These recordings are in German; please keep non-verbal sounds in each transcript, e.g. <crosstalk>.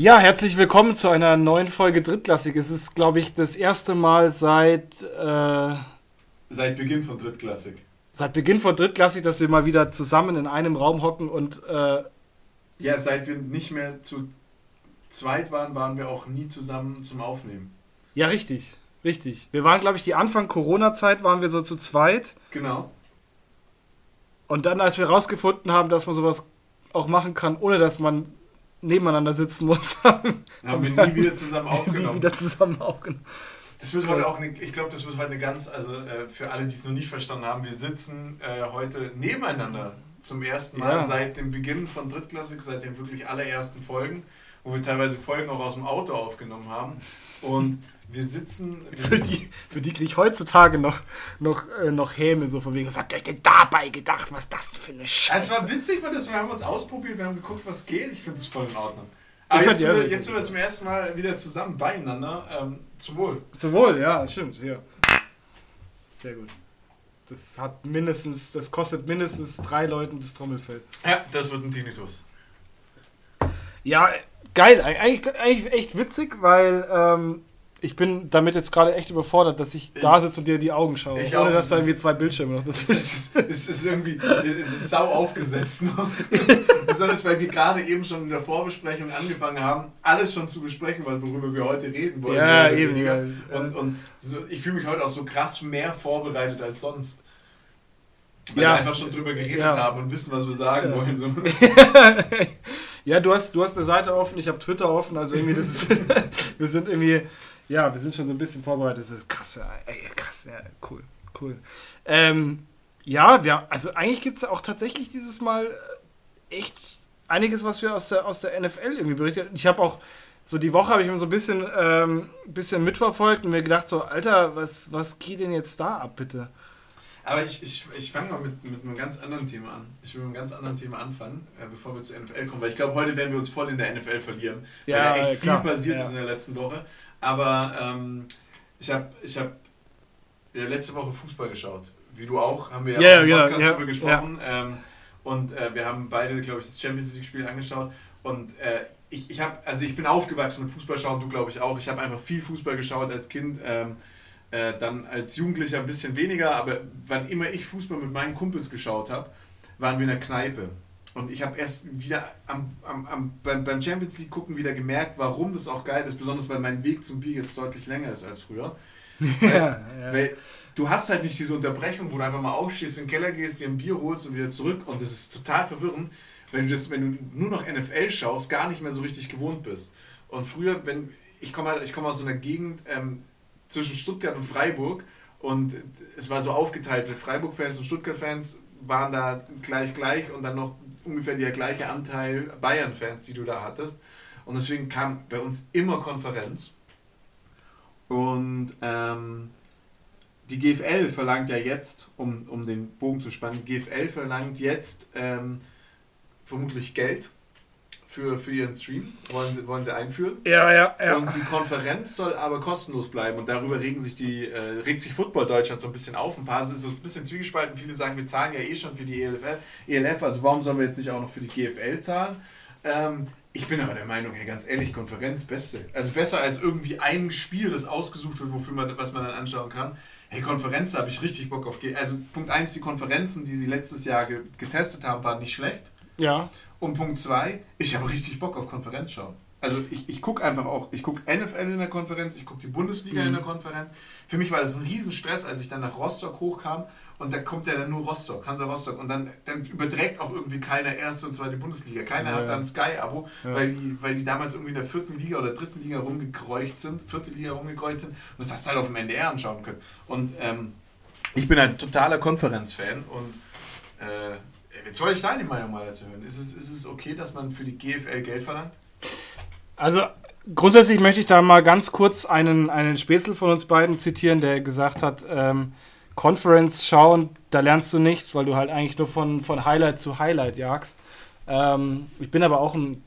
Ja, herzlich willkommen zu einer neuen Folge Drittklassik. Es ist, glaube ich, das erste Mal seit. Äh, seit Beginn von Drittklassik. Seit Beginn von Drittklassik, dass wir mal wieder zusammen in einem Raum hocken und. Äh, ja, seit wir nicht mehr zu zweit waren, waren wir auch nie zusammen zum Aufnehmen. Ja, richtig. Richtig. Wir waren, glaube ich, die Anfang Corona-Zeit waren wir so zu zweit. Genau. Und dann, als wir rausgefunden haben, dass man sowas auch machen kann, ohne dass man nebeneinander sitzen muss, <laughs> haben, haben wir nie wieder zusammen <laughs> aufgenommen. Nie wieder zusammen aufgenommen. Das wird heute auch, eine, ich glaube, das wird heute eine ganz, also äh, für alle, die es noch nicht verstanden haben, wir sitzen äh, heute nebeneinander zum ersten Mal ja. seit dem Beginn von Drittklassik, seit den wirklich allerersten Folgen, wo wir teilweise Folgen auch aus dem Auto aufgenommen haben. Und wir sitzen. Wir für, die, für die kriege ich heutzutage noch, noch, äh, noch Häme, so von wegen, was habt ihr denn dabei gedacht? Was das denn für eine Scheiße? Es war witzig, weil das, wir haben uns ausprobiert, wir haben geguckt, was geht. Ich finde das voll in Ordnung. Aber jetzt, sind wir, jetzt sind wir zum ersten Mal wieder zusammen beieinander. Ähm, zum Wohl. Zum Wohl, ja, stimmt. Ja. Sehr gut. Das hat mindestens, das kostet mindestens drei Leuten das Trommelfell. Ja, das wird ein Tinnitus. Ja, geil. Eigentlich, eigentlich echt witzig, weil ähm, ich bin damit jetzt gerade echt überfordert, dass ich da sitze und dir in die Augen schaue. Ich ohne auch. dass da irgendwie zwei Bildschirme noch dazwischen es ist. Es ist irgendwie, es ist sau aufgesetzt noch. <laughs> Besonders, weil wir gerade eben schon in der Vorbesprechung angefangen haben, alles schon zu besprechen, worüber wir heute reden wollen. Ja, eben. Ja. Und, und so, ich fühle mich heute auch so krass mehr vorbereitet als sonst. Weil ja. wir einfach schon drüber geredet ja. haben und wissen, was wir sagen ja. wollen. So. <laughs> ja, du hast, du hast eine Seite offen, ich habe Twitter offen, also irgendwie das ist, <laughs> wir sind irgendwie ja, wir sind schon so ein bisschen vorbereitet. Das ist krass, ey, krass, ja, cool, cool. Ähm, ja, wir, also eigentlich gibt es auch tatsächlich dieses Mal äh, echt einiges, was wir aus der, aus der NFL irgendwie berichtet. Ich habe auch so die Woche habe ich mir so ein bisschen, ähm, bisschen mitverfolgt und mir gedacht so, Alter, was, was geht denn jetzt da ab, bitte? Aber ich, ich, ich fange mal mit, mit einem ganz anderen Thema an. Ich will mit einem ganz anderen Thema anfangen, äh, bevor wir zur NFL kommen, weil ich glaube, heute werden wir uns voll in der NFL verlieren, ja, weil ja echt klar. viel passiert ja. ist in der letzten Woche. Aber ähm, ich habe ich hab, ja, letzte Woche Fußball geschaut. Wie du auch, haben wir ja, im Podcast ja, darüber gesprochen. Ähm, und äh, wir haben beide, glaube ich, das Champions League-Spiel angeschaut. Und äh, ich, ich habe, also ich bin aufgewachsen mit Fußball schauen, du glaube ich auch. Ich habe einfach viel Fußball geschaut als Kind. Ähm, äh, dann als Jugendlicher ein bisschen weniger, aber wann immer ich Fußball mit meinen Kumpels geschaut habe, waren wir in der Kneipe. Und ich habe erst wieder am, am, am, beim, Champions League gucken wieder gemerkt, warum das auch geil ist, besonders weil mein Weg zum Bier jetzt deutlich länger ist als früher. <laughs> weil, ja. weil du hast halt nicht diese Unterbrechung, wo du einfach mal aufstehst, in den Keller gehst, dir ein Bier holst und wieder zurück. Und das ist total verwirrend, wenn du, das, wenn du nur noch NFL schaust, gar nicht mehr so richtig gewohnt bist. Und früher, wenn ich komme halt, ich komme aus so einer Gegend, ähm, zwischen Stuttgart und Freiburg und es war so aufgeteilt, Freiburg-Fans und Stuttgart-Fans waren da gleich gleich und dann noch ungefähr der gleiche Anteil Bayern-Fans, die du da hattest. Und deswegen kam bei uns immer Konferenz. Und ähm, die GFL verlangt ja jetzt, um, um den Bogen zu spannen, die GFL verlangt jetzt ähm, vermutlich Geld für, für ihren Stream, wollen sie, wollen sie einführen. Ja, ja, ja. Und die Konferenz soll aber kostenlos bleiben und darüber regen sich die, äh, regt sich Football Deutschland so ein bisschen auf. Ein paar sind so ein bisschen zwiegespalten. Viele sagen, wir zahlen ja eh schon für die ELF, ELF also warum sollen wir jetzt nicht auch noch für die GFL zahlen? Ähm, ich bin aber der Meinung, hey, ganz ehrlich, Konferenz beste. Also besser als irgendwie ein Spiel, das ausgesucht wird, wofür man, was man dann anschauen kann. Hey, Konferenz, da habe ich richtig Bock auf. Also Punkt 1, die Konferenzen, die sie letztes Jahr getestet haben, waren nicht schlecht. Ja. Und Punkt zwei, ich habe richtig Bock auf Konferenz schauen. Also ich, ich gucke einfach auch, ich gucke NFL in der Konferenz, ich gucke die Bundesliga mhm. in der Konferenz. Für mich war das ein Riesenstress, als ich dann nach Rostock hochkam und da kommt ja dann nur Rostock, Hansa Rostock und dann, dann überträgt auch irgendwie keiner erste und zweite Bundesliga. Keiner ja, hat dann Sky-Abo, ja. weil, die, weil die damals irgendwie in der vierten Liga oder dritten Liga rumgekreucht sind, vierte Liga rumgekreucht sind und das hast du halt auf dem NDR anschauen können. Und ähm, ich bin ein totaler Konferenz-Fan und äh, Jetzt wollte ich deine Meinung mal dazu hören. Ist es, ist es okay, dass man für die GFL Geld verlangt? Also grundsätzlich möchte ich da mal ganz kurz einen, einen Spätzle von uns beiden zitieren, der gesagt hat, ähm, Conference schauen, da lernst du nichts, weil du halt eigentlich nur von, von Highlight zu Highlight jagst. Ähm, ich bin aber auch ein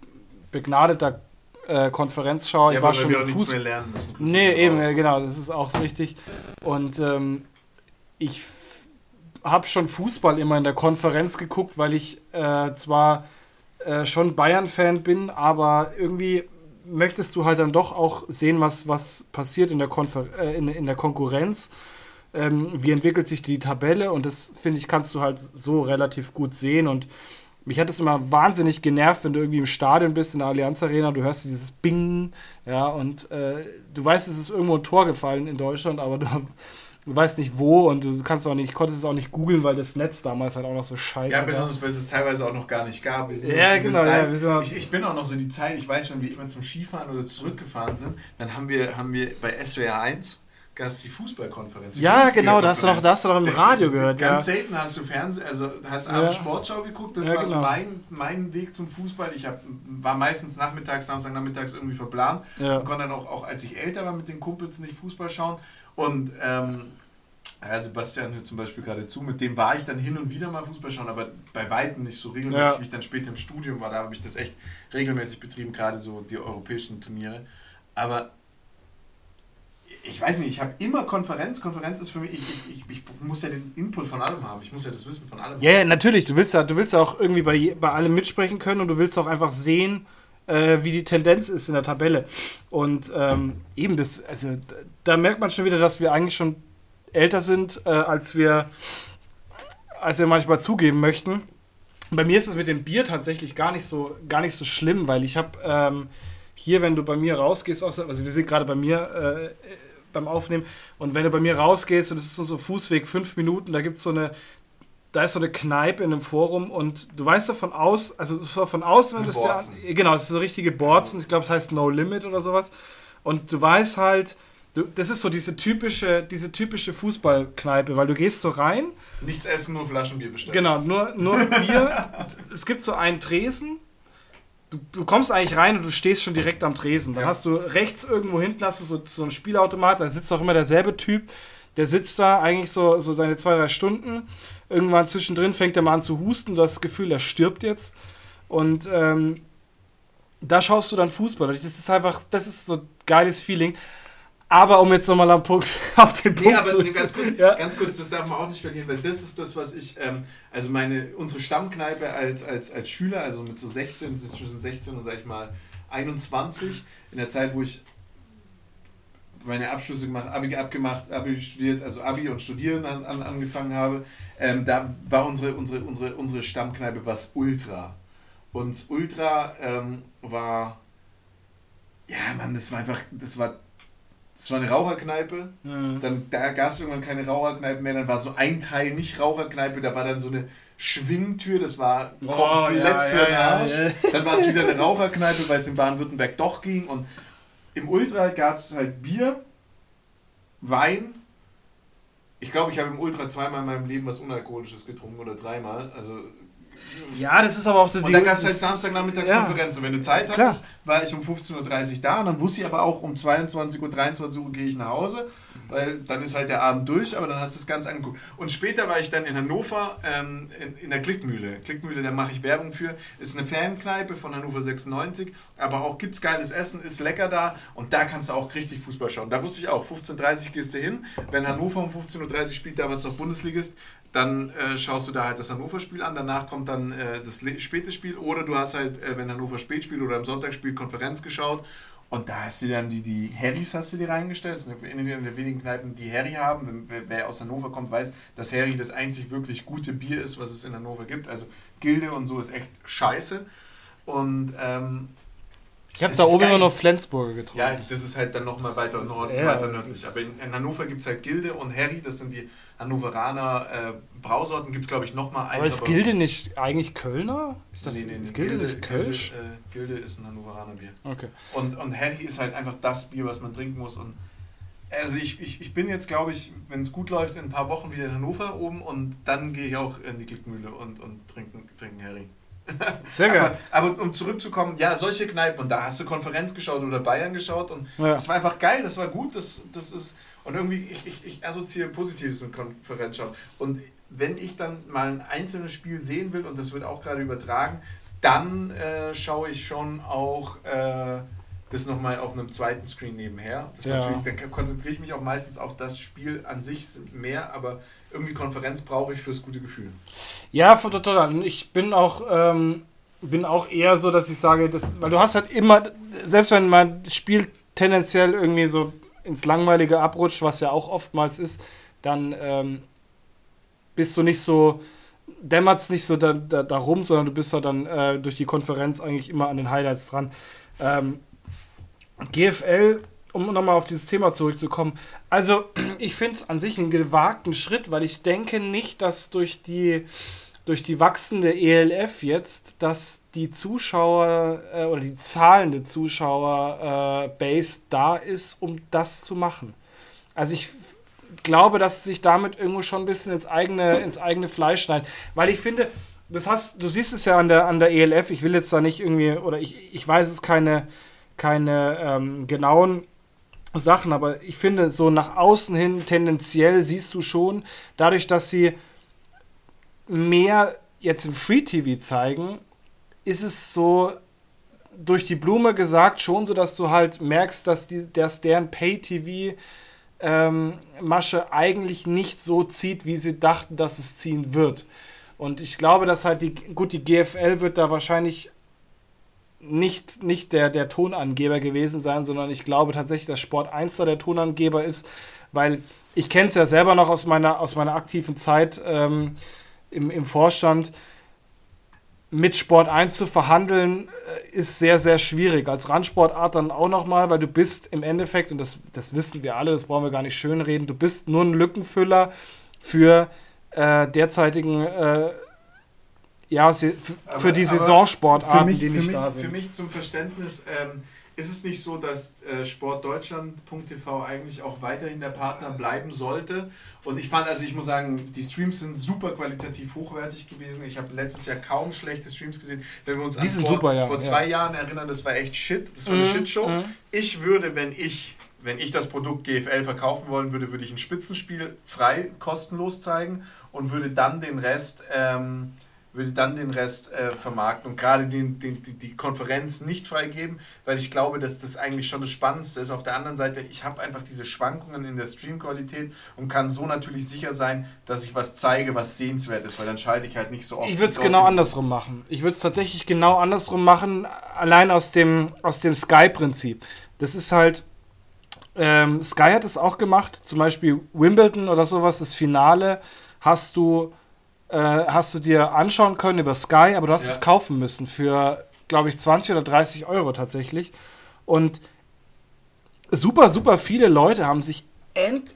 begnadeter äh, Konferenzschauer. Ja, ich war schon wir nichts mehr lernen müssen. Nee, eben, raus. genau, das ist auch richtig. Und ähm, ich habe schon Fußball immer in der Konferenz geguckt, weil ich äh, zwar äh, schon Bayern-Fan bin, aber irgendwie möchtest du halt dann doch auch sehen, was, was passiert in der, Konfer äh, in, in der Konkurrenz. Ähm, wie entwickelt sich die Tabelle und das finde ich, kannst du halt so relativ gut sehen. Und mich hat es immer wahnsinnig genervt, wenn du irgendwie im Stadion bist, in der Allianz Arena, du hörst dieses Bing, ja, und äh, du weißt, es ist irgendwo ein Tor gefallen in Deutschland, aber du du weißt nicht wo und du kannst auch nicht, konntest es auch nicht googeln, weil das Netz damals halt auch noch so scheiße war. Ja, besonders weil es es teilweise auch noch gar nicht gab. ja, genau. Zeit, ja, ich, ich, bin auch noch so die Zeit, ich weiß, wenn wir immer zum Skifahren oder zurückgefahren sind, dann haben wir, haben wir bei SWR 1 gab es die Fußballkonferenz. Die ja, genau, da hast, du noch, da hast du noch im <laughs> Radio gehört. Ganz ja. selten hast du Fernsehen, also hast ja. abends Sportschau geguckt, das ja, war genau. so mein, mein Weg zum Fußball. Ich hab, war meistens nachmittags, Samstag nachmittags irgendwie verplant und konnte dann auch, auch, als ich älter war, mit den Kumpels nicht Fußball schauen. Und ähm, ja, Sebastian hört zum Beispiel gerade zu, mit dem war ich dann hin und wieder mal Fußball schauen, aber bei weitem nicht so regelmäßig, ja. wie ich dann später im Studium war. Da habe ich das echt regelmäßig betrieben, gerade so die europäischen Turniere. Aber ich weiß nicht, ich habe immer Konferenz. Konferenz ist für mich, ich, ich, ich, muss ja den Input von allem haben. Ich muss ja das Wissen von allem ja, haben. Ja, natürlich. Du willst ja, du willst ja auch irgendwie bei, bei allem mitsprechen können und du willst auch einfach sehen, äh, wie die Tendenz ist in der Tabelle. Und ähm, eben das, also da merkt man schon wieder, dass wir eigentlich schon älter sind, äh, als, wir, als wir manchmal zugeben möchten. Bei mir ist es mit dem Bier tatsächlich gar nicht so, gar nicht so schlimm, weil ich habe ähm, hier, wenn du bei mir rausgehst, also wir sind gerade bei mir äh, beim Aufnehmen, und wenn du bei mir rausgehst und es ist so Fußweg, fünf Minuten, da gibt es so eine, da ist so eine Kneipe in einem Forum und du weißt davon aus, also von außen, wenn du es genau, das ist so richtige Borzen, ich glaube, es heißt No Limit oder sowas. Und du weißt halt, Du, das ist so diese typische, diese typische Fußballkneipe, weil du gehst so rein. Nichts essen, nur Flaschenbier bestellen. Genau, nur, nur <laughs> Bier. es gibt so einen Tresen. Du, du, kommst eigentlich rein und du stehst schon direkt am Tresen. Dann ja. hast du rechts irgendwo hinten hast du so, so einen Spielautomat, da sitzt auch immer derselbe Typ. Der sitzt da eigentlich so, so seine zwei, drei Stunden. Irgendwann zwischendrin fängt er mal an zu husten. Du hast das Gefühl, er stirbt jetzt. Und ähm, da schaust du dann Fußball. Das ist einfach, das ist so ein geiles Feeling. Aber um jetzt nochmal am Punkt <laughs> auf den Punkt nee, aber zu ganz kurz, ja? ganz kurz, das darf man auch nicht verlieren, weil das ist das, was ich, ähm, also meine, unsere Stammkneipe als, als, als Schüler, also mit so 16, zwischen 16 und sag ich mal 21, in der Zeit, wo ich meine Abschlüsse gemacht, Abi abgemacht, Abi studiert, also Abi und Studieren an, an, angefangen habe, ähm, da war unsere, unsere, unsere, unsere Stammkneipe was Ultra. Und Ultra ähm, war, ja, Mann, das war einfach, das war das war eine Raucherkneipe. Mhm. Dann da gab es irgendwann keine Raucherkneipe mehr. Dann war so ein Teil nicht Raucherkneipe. Da war dann so eine Schwingtür. Das war oh, komplett ja, für den Arsch. Ja, ja, dann war es wieder eine Raucherkneipe, weil es in Baden-Württemberg doch ging. Und im Ultra gab es halt Bier, Wein. Ich glaube, ich habe im Ultra zweimal in meinem Leben was Unalkoholisches getrunken oder dreimal. Also ja, das ist aber auch so Und dann gab es halt Samstagnachmittagskonferenz. Ja. Und wenn du Zeit hattest, Klar. war ich um 15.30 Uhr da und dann wusste ich aber auch, um 22 Uhr, 23 Uhr gehe ich nach Hause, weil dann ist halt der Abend durch, aber dann hast du das Ganze angeguckt. Und später war ich dann in Hannover ähm, in, in, der Klickmühle. Klickmühle, da mache ich Werbung für. Ist eine Fankneipe von Hannover 96, aber auch gibt es geiles Essen, ist lecker da und da kannst du auch richtig Fußball schauen. Da wusste ich auch, 15.30 Uhr gehst du hin. Wenn Hannover um 15.30 Uhr spielt, damals noch Bundesligist, dann äh, schaust du da halt das Hannover-Spiel an, danach kommt dann äh, das späte Spiel oder du hast halt, äh, wenn Hannover spät spielt oder am Sonntag spielt, Konferenz geschaut und da hast du dann die, die Harrys hast du dir reingestellt. Das sind eine der wenigen Kneipen, die Harry haben. Wer, wer aus Hannover kommt, weiß, dass Harry das einzig wirklich gute Bier ist, was es in Hannover gibt. Also Gilde und so ist echt scheiße. Und ähm, ich habe da oben immer noch Flensburger getrunken. Ja, das ist halt dann nochmal weiter, Nord, weiter nördlich. Aber in, in Hannover gibt es halt Gilde und Harry, das sind die Hannoveraner äh, Brausorten gibt es, glaube ich, nochmal eins. Aber ist Gilde nicht eigentlich Kölner? Ist das, nee, nee, nee, ist Gilde, Gilde nicht Kölsch? Gilde, äh, Gilde ist ein Hannoveraner Bier. Okay. Und, und Harry ist halt einfach das Bier, was man trinken muss. Und also ich, ich, ich bin jetzt, glaube ich, wenn es gut läuft, in ein paar Wochen wieder in Hannover oben und dann gehe ich auch in die Klickmühle und, und trinken, trinken Harry. <laughs> Sehr geil. Aber, aber, um zurückzukommen, ja, solche Kneipen, und da hast du Konferenz geschaut oder Bayern geschaut und ja. das war einfach geil, das war gut, das, das ist und irgendwie, ich, ich, ich assoziiere Positives mit Konferenzschauen. Und wenn ich dann mal ein einzelnes Spiel sehen will, und das wird auch gerade übertragen, dann äh, schaue ich schon auch äh, das nochmal auf einem zweiten Screen nebenher. Das ja. natürlich, dann konzentriere ich mich auch meistens auf das Spiel an sich mehr, aber irgendwie Konferenz brauche ich fürs gute Gefühl. Ja, total. Ich bin auch, ähm, bin auch eher so, dass ich sage, dass, weil du hast halt immer, selbst wenn man spielt tendenziell irgendwie so ins Langweilige abrutscht, was ja auch oftmals ist, dann ähm, bist du nicht so, dämmert es nicht so da, da, da, rum, sondern du bist da dann äh, durch die Konferenz eigentlich immer an den Highlights dran. Ähm, GFL, um nochmal auf dieses Thema zurückzukommen, also <clears throat> ich finde es an sich einen gewagten Schritt, weil ich denke nicht, dass durch die durch die wachsende ELF jetzt, dass die Zuschauer äh, oder die zahlende Zuschauer-Base äh, da ist, um das zu machen. Also ich glaube, dass sich damit irgendwo schon ein bisschen ins eigene, ins eigene Fleisch schneiden. Weil ich finde, das hast, du siehst es ja an der, an der ELF, ich will jetzt da nicht irgendwie, oder ich, ich weiß es keine, keine ähm, genauen Sachen, aber ich finde, so nach außen hin tendenziell siehst du schon, dadurch, dass sie mehr jetzt im Free TV zeigen, ist es so durch die Blume gesagt schon so, dass du halt merkst, dass, die, dass deren Pay TV ähm, Masche eigentlich nicht so zieht, wie sie dachten, dass es ziehen wird. Und ich glaube, dass halt die, gut, die GFL wird da wahrscheinlich nicht, nicht der, der Tonangeber gewesen sein, sondern ich glaube tatsächlich, dass Sport 1 da der Tonangeber ist, weil ich kenne es ja selber noch aus meiner, aus meiner aktiven Zeit. Ähm, im, im Vorstand mit Sport 1 zu verhandeln, äh, ist sehr, sehr schwierig. Als Randsportart dann auch nochmal, weil du bist im Endeffekt, und das, das wissen wir alle, das brauchen wir gar nicht schönreden, du bist nur ein Lückenfüller für äh, derzeitigen, äh, ja, für, aber, die Saisonsportarten, die nicht da sind. Für mich zum Verständnis, ähm, ist es nicht so, dass äh, sportdeutschland.tv eigentlich auch weiterhin der Partner bleiben sollte? Und ich fand, also ich muss sagen, die Streams sind super qualitativ hochwertig gewesen. Ich habe letztes Jahr kaum schlechte Streams gesehen. Wenn wir uns die an vor, super, ja. vor zwei ja. Jahren erinnern, das war echt Shit. Das war eine mhm. Shitshow. Mhm. Ich würde, wenn ich wenn ich das Produkt GFL verkaufen wollen würde, würde ich ein Spitzenspiel frei, kostenlos zeigen und würde dann den Rest ähm, würde dann den Rest äh, vermarkten und gerade den, den, die, die Konferenz nicht freigeben, weil ich glaube, dass das eigentlich schon das Spannendste ist. Auf der anderen Seite, ich habe einfach diese Schwankungen in der Streamqualität und kann so natürlich sicher sein, dass ich was zeige, was sehenswert ist, weil dann schalte ich halt nicht so oft. Ich würde es genau andersrum machen. Ich würde es tatsächlich genau andersrum machen, allein aus dem, aus dem Sky-Prinzip. Das ist halt, ähm, Sky hat es auch gemacht, zum Beispiel Wimbledon oder sowas, das Finale hast du äh, hast du dir anschauen können über Sky, aber du hast ja. es kaufen müssen für, glaube ich, 20 oder 30 Euro tatsächlich. Und super, super viele Leute haben sich end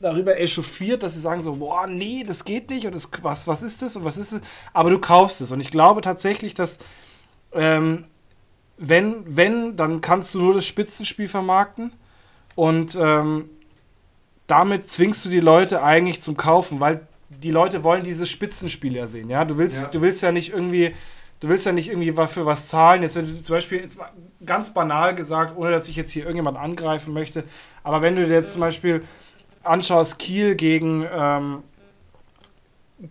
darüber echauffiert, dass sie sagen so, boah, nee, das geht nicht und das, was, was ist das und was ist es? Aber du kaufst es. Und ich glaube tatsächlich, dass ähm, wenn, wenn, dann kannst du nur das Spitzenspiel vermarkten und ähm, damit zwingst du die Leute eigentlich zum Kaufen, weil die Leute wollen diese Spitzenspiele ja sehen, ja. Du willst, ja. du willst ja nicht irgendwie, du willst ja nicht irgendwie für was zahlen. Jetzt, wenn du zum Beispiel, jetzt ganz banal gesagt, ohne dass ich jetzt hier irgendjemand angreifen möchte, aber wenn du dir jetzt zum Beispiel anschaust, Kiel gegen ähm,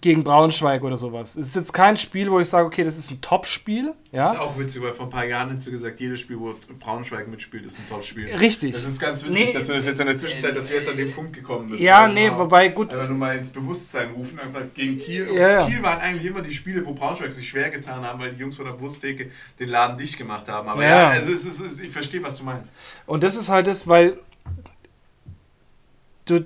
gegen Braunschweig oder sowas. Es ist jetzt kein Spiel, wo ich sage, okay, das ist ein Top-Spiel. Ja? Das ist auch witzig, weil vor ein paar Jahren hast du gesagt, jedes Spiel, wo Braunschweig mitspielt, ist ein Top-Spiel. Richtig. Das ist ganz witzig, nee, dass du das jetzt in der Zwischenzeit, dass du jetzt an den Punkt gekommen bist. Ja, nee, mal, wobei, gut. Einfach nur mal ins Bewusstsein rufen, einfach gegen Kiel. Ja, Kiel waren eigentlich immer die Spiele, wo Braunschweig sich schwer getan haben, weil die Jungs von der Wursttheke den Laden dicht gemacht haben. Aber ja, ja also es ist, es ist, ich verstehe, was du meinst. Und das ist halt das, weil du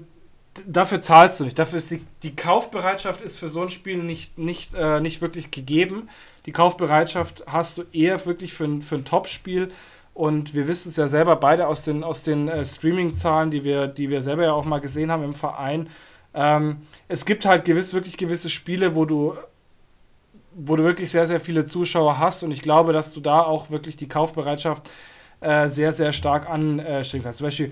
dafür zahlst du nicht. Dafür ist die, die Kaufbereitschaft ist für so ein Spiel nicht, nicht, äh, nicht wirklich gegeben. Die Kaufbereitschaft hast du eher wirklich für ein, für ein Top-Spiel. Und wir wissen es ja selber beide aus den, aus den äh, Streaming-Zahlen, die wir, die wir selber ja auch mal gesehen haben im Verein. Ähm, es gibt halt gewiss, wirklich gewisse Spiele, wo du, wo du wirklich sehr, sehr viele Zuschauer hast. Und ich glaube, dass du da auch wirklich die Kaufbereitschaft äh, sehr, sehr stark anstrengen kannst. Zum Beispiel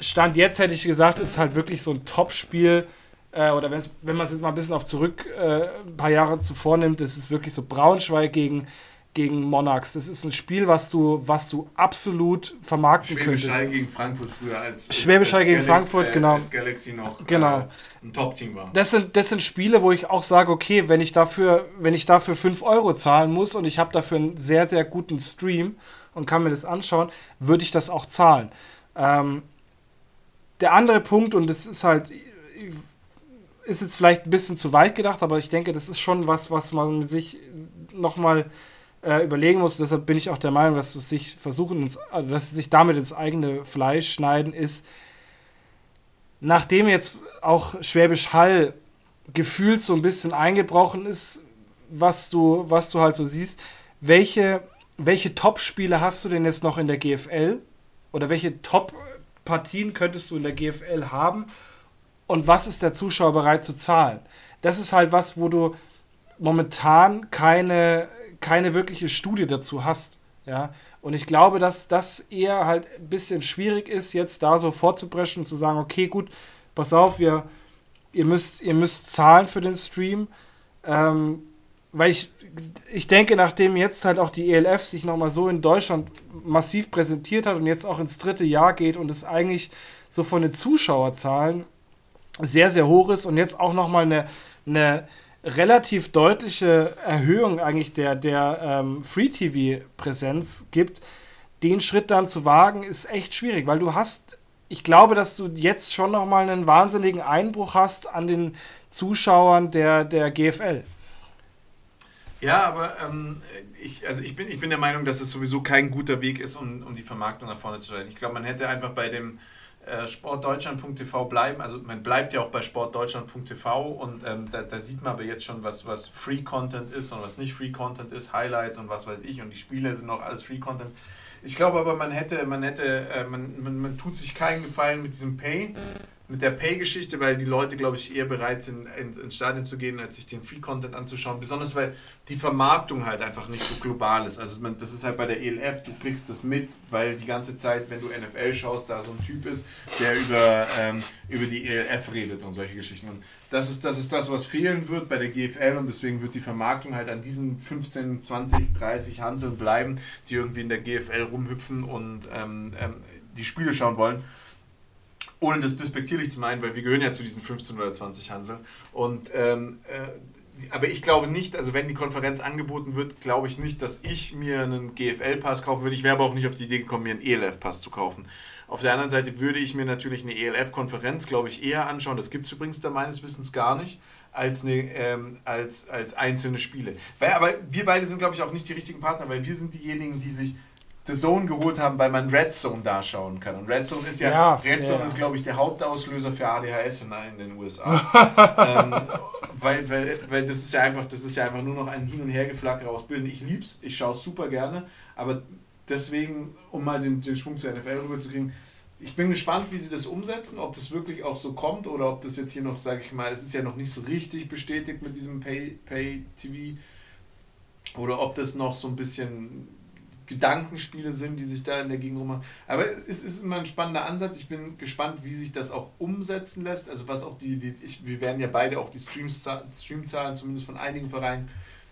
Stand jetzt hätte ich gesagt, ist halt wirklich so ein Top-Spiel. Äh, oder wenn man es jetzt mal ein bisschen auf zurück, äh, ein paar Jahre zuvor nimmt, ist wirklich so Braunschweig gegen, gegen Monarchs. Das ist ein Spiel, was du, was du absolut vermarkten Schwäbisch könntest. Schwäbisch gegen Frankfurt früher als, als Schwäbisch gegen Galaxy, Frankfurt, äh, genau. Als Galaxy noch genau. Äh, ein Top-Team war. Das sind, das sind Spiele, wo ich auch sage, okay, wenn ich dafür, wenn ich dafür 5 Euro zahlen muss und ich habe dafür einen sehr, sehr guten Stream und kann mir das anschauen, würde ich das auch zahlen. Ähm, der andere Punkt, und das ist halt, ist jetzt vielleicht ein bisschen zu weit gedacht, aber ich denke, das ist schon was, was man sich nochmal äh, überlegen muss, deshalb bin ich auch der Meinung, dass es sich versuchen, ins, also dass sie sich damit ins eigene Fleisch schneiden, ist, nachdem jetzt auch Schwäbisch Hall gefühlt so ein bisschen eingebrochen ist, was du, was du halt so siehst, welche, welche Top-Spiele hast du denn jetzt noch in der GFL? Oder welche Top-Partien könntest du in der GFL haben? Und was ist der Zuschauer bereit zu zahlen? Das ist halt was, wo du momentan keine, keine wirkliche Studie dazu hast. Ja? Und ich glaube, dass das eher halt ein bisschen schwierig ist, jetzt da so vorzubrechen und zu sagen, okay, gut, pass auf, wir, ihr, müsst, ihr müsst zahlen für den Stream. Ähm, weil ich, ich denke, nachdem jetzt halt auch die ELF sich nochmal so in Deutschland massiv präsentiert hat und jetzt auch ins dritte Jahr geht und es eigentlich so von den Zuschauerzahlen sehr, sehr hoch ist und jetzt auch nochmal eine, eine relativ deutliche Erhöhung eigentlich der, der ähm, Free-TV-Präsenz gibt, den Schritt dann zu wagen, ist echt schwierig, weil du hast, ich glaube, dass du jetzt schon nochmal einen wahnsinnigen Einbruch hast an den Zuschauern der, der GFL. Ja, aber ähm, ich, also ich, bin, ich bin der Meinung, dass es sowieso kein guter Weg ist, um, um die Vermarktung nach vorne zu stellen. Ich glaube, man hätte einfach bei dem äh, sportdeutschland.tv bleiben. Also man bleibt ja auch bei sportdeutschland.tv und ähm, da, da, sieht man aber jetzt schon, was, was Free Content ist und was nicht Free Content ist, Highlights und was weiß ich und die Spiele sind auch alles Free Content. Ich glaube aber, man hätte, man hätte, äh, man, man, man tut sich keinen Gefallen mit diesem Pay mit der Pay-Geschichte, weil die Leute, glaube ich, eher bereit sind, ins in Stadion zu gehen, als sich den Free-Content anzuschauen. Besonders, weil die Vermarktung halt einfach nicht so global ist. Also man, das ist halt bei der ELF, du kriegst das mit, weil die ganze Zeit, wenn du NFL schaust, da so ein Typ ist, der über, ähm, über die ELF redet und solche Geschichten. Und das ist, das ist das, was fehlen wird bei der GFL und deswegen wird die Vermarktung halt an diesen 15, 20, 30 Hanseln bleiben, die irgendwie in der GFL rumhüpfen und ähm, ähm, die Spiele schauen wollen ohne das despektierlich zu meinen, weil wir gehören ja zu diesen 15 oder 20 Hanseln. Und ähm, äh, aber ich glaube nicht, also wenn die Konferenz angeboten wird, glaube ich nicht, dass ich mir einen GFL-Pass kaufen würde. Ich wäre aber auch nicht auf die Idee gekommen, mir einen ELF-Pass zu kaufen. Auf der anderen Seite würde ich mir natürlich eine ELF-Konferenz, glaube ich, eher anschauen. Das gibt es übrigens da meines Wissens gar nicht, als, eine, ähm, als, als einzelne Spiele. Weil, aber wir beide sind, glaube ich, auch nicht die richtigen Partner, weil wir sind diejenigen, die sich The Zone geholt haben, weil man Red Zone da schauen kann. Und Red Zone ist ja, ja Red Zone ja. ist, glaube ich, der Hauptauslöser für ADHS in, in den USA. <laughs> ähm, weil, weil, weil das ist ja einfach, das ist ja einfach nur noch ein Hin- und Hergeflacker aus Bilden. Ich lieb's, ich schaue es super gerne, aber deswegen, um mal den, den Schwung zur NFL rüberzukriegen, ich bin gespannt, wie sie das umsetzen, ob das wirklich auch so kommt oder ob das jetzt hier noch, sage ich mal, es ist ja noch nicht so richtig bestätigt mit diesem Pay-TV. Pay oder ob das noch so ein bisschen Gedankenspiele sind, die sich da in der Gegend rummachen. Aber es ist immer ein spannender Ansatz. Ich bin gespannt, wie sich das auch umsetzen lässt. Also was auch die, wir werden ja beide auch die Streamzahlen, zumindest von einigen Vereinen,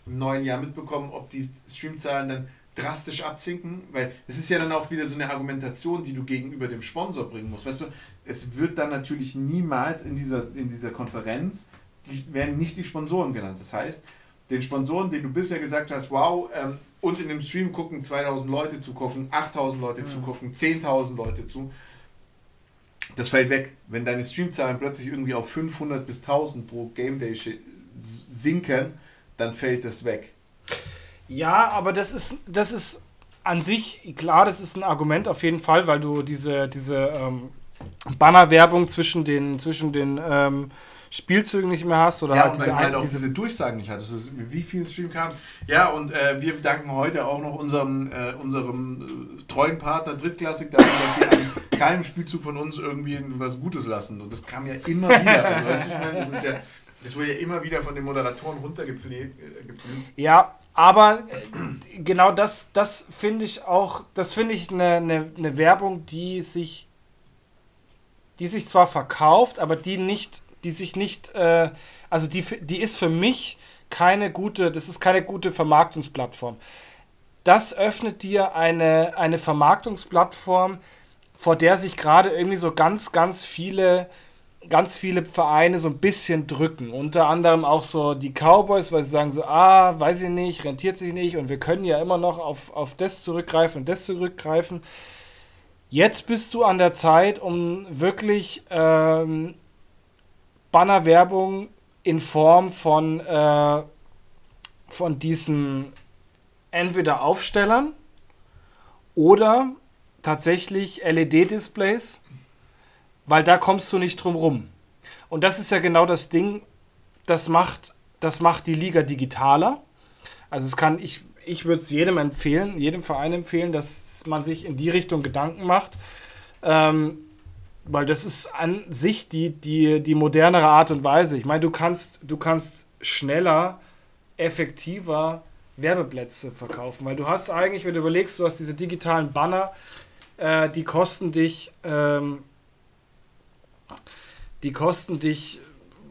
im neuen Jahr mitbekommen, ob die Streamzahlen dann drastisch absinken, weil es ist ja dann auch wieder so eine Argumentation, die du gegenüber dem Sponsor bringen musst. Weißt du, es wird dann natürlich niemals in dieser, in dieser Konferenz, die werden nicht die Sponsoren genannt. Das heißt, den Sponsoren, den du bisher gesagt hast, wow, ähm, und in dem Stream gucken 2000 Leute zu gucken, 8000 Leute mhm. zu gucken, 10.000 Leute zu. Das fällt weg. Wenn deine Streamzahlen plötzlich irgendwie auf 500 bis 1000 pro Game Day sinken, dann fällt das weg. Ja, aber das ist, das ist an sich, klar, das ist ein Argument auf jeden Fall, weil du diese, diese ähm, Bannerwerbung zwischen den, zwischen den ähm, Spielzüge nicht mehr hast oder ja, halt diese, halt auch diese Durchsagen nicht hattest. Ist, wie viele Streamcams? Ja, und äh, wir danken heute auch noch unserem, äh, unserem äh, treuen Partner Drittklassik dafür, dass sie an <laughs> keinem Spielzug von uns irgendwie was Gutes lassen. Und das kam ja immer wieder. Also, weißt du, ich meine, das ist ja. Das wurde ja immer wieder von den Moderatoren runtergepflegt. Äh, ja, aber äh, genau das, das finde ich auch, das finde ich eine, eine, eine Werbung, die sich, die sich zwar verkauft, aber die nicht die sich nicht, äh, also die, die ist für mich keine gute, das ist keine gute Vermarktungsplattform. Das öffnet dir eine, eine Vermarktungsplattform, vor der sich gerade irgendwie so ganz, ganz viele, ganz viele Vereine so ein bisschen drücken. Unter anderem auch so die Cowboys, weil sie sagen so, ah, weiß ich nicht, rentiert sich nicht und wir können ja immer noch auf, auf das zurückgreifen und das zurückgreifen. Jetzt bist du an der Zeit, um wirklich ähm, Bannerwerbung in Form von, äh, von diesen entweder Aufstellern oder tatsächlich LED-Displays, weil da kommst du nicht drum rum. Und das ist ja genau das Ding, das macht, das macht die Liga digitaler. Also es kann, ich, ich würde es jedem empfehlen, jedem Verein empfehlen, dass man sich in die Richtung Gedanken macht. Ähm, weil das ist an sich die, die, die modernere Art und Weise. Ich meine, du kannst, du kannst schneller, effektiver Werbeplätze verkaufen, weil du hast eigentlich, wenn du überlegst, du hast diese digitalen Banner, äh, die kosten dich, ähm, die kosten dich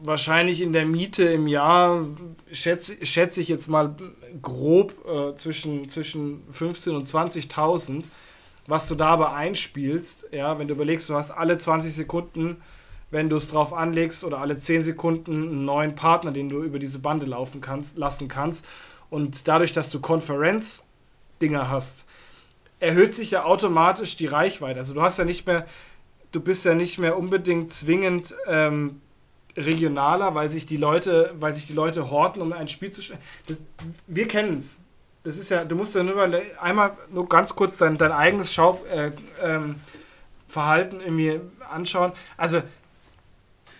wahrscheinlich in der Miete im Jahr, schätze, schätze ich jetzt mal grob, äh, zwischen, zwischen 15.000 und 20.000 was du da aber einspielst, ja, wenn du überlegst, du hast alle 20 Sekunden, wenn du es drauf anlegst, oder alle 10 Sekunden einen neuen Partner, den du über diese Bande laufen kannst, lassen kannst. Und dadurch, dass du Konferenz-Dinger hast, erhöht sich ja automatisch die Reichweite. Also du hast ja nicht mehr, du bist ja nicht mehr unbedingt zwingend ähm, regionaler, weil sich die Leute, weil sich die Leute horten, um ein Spiel zu spielen. Wir kennen es das ist ja, du musst ja nur einmal nur ganz kurz dein, dein eigenes Schauverhalten äh, ähm, irgendwie anschauen. Also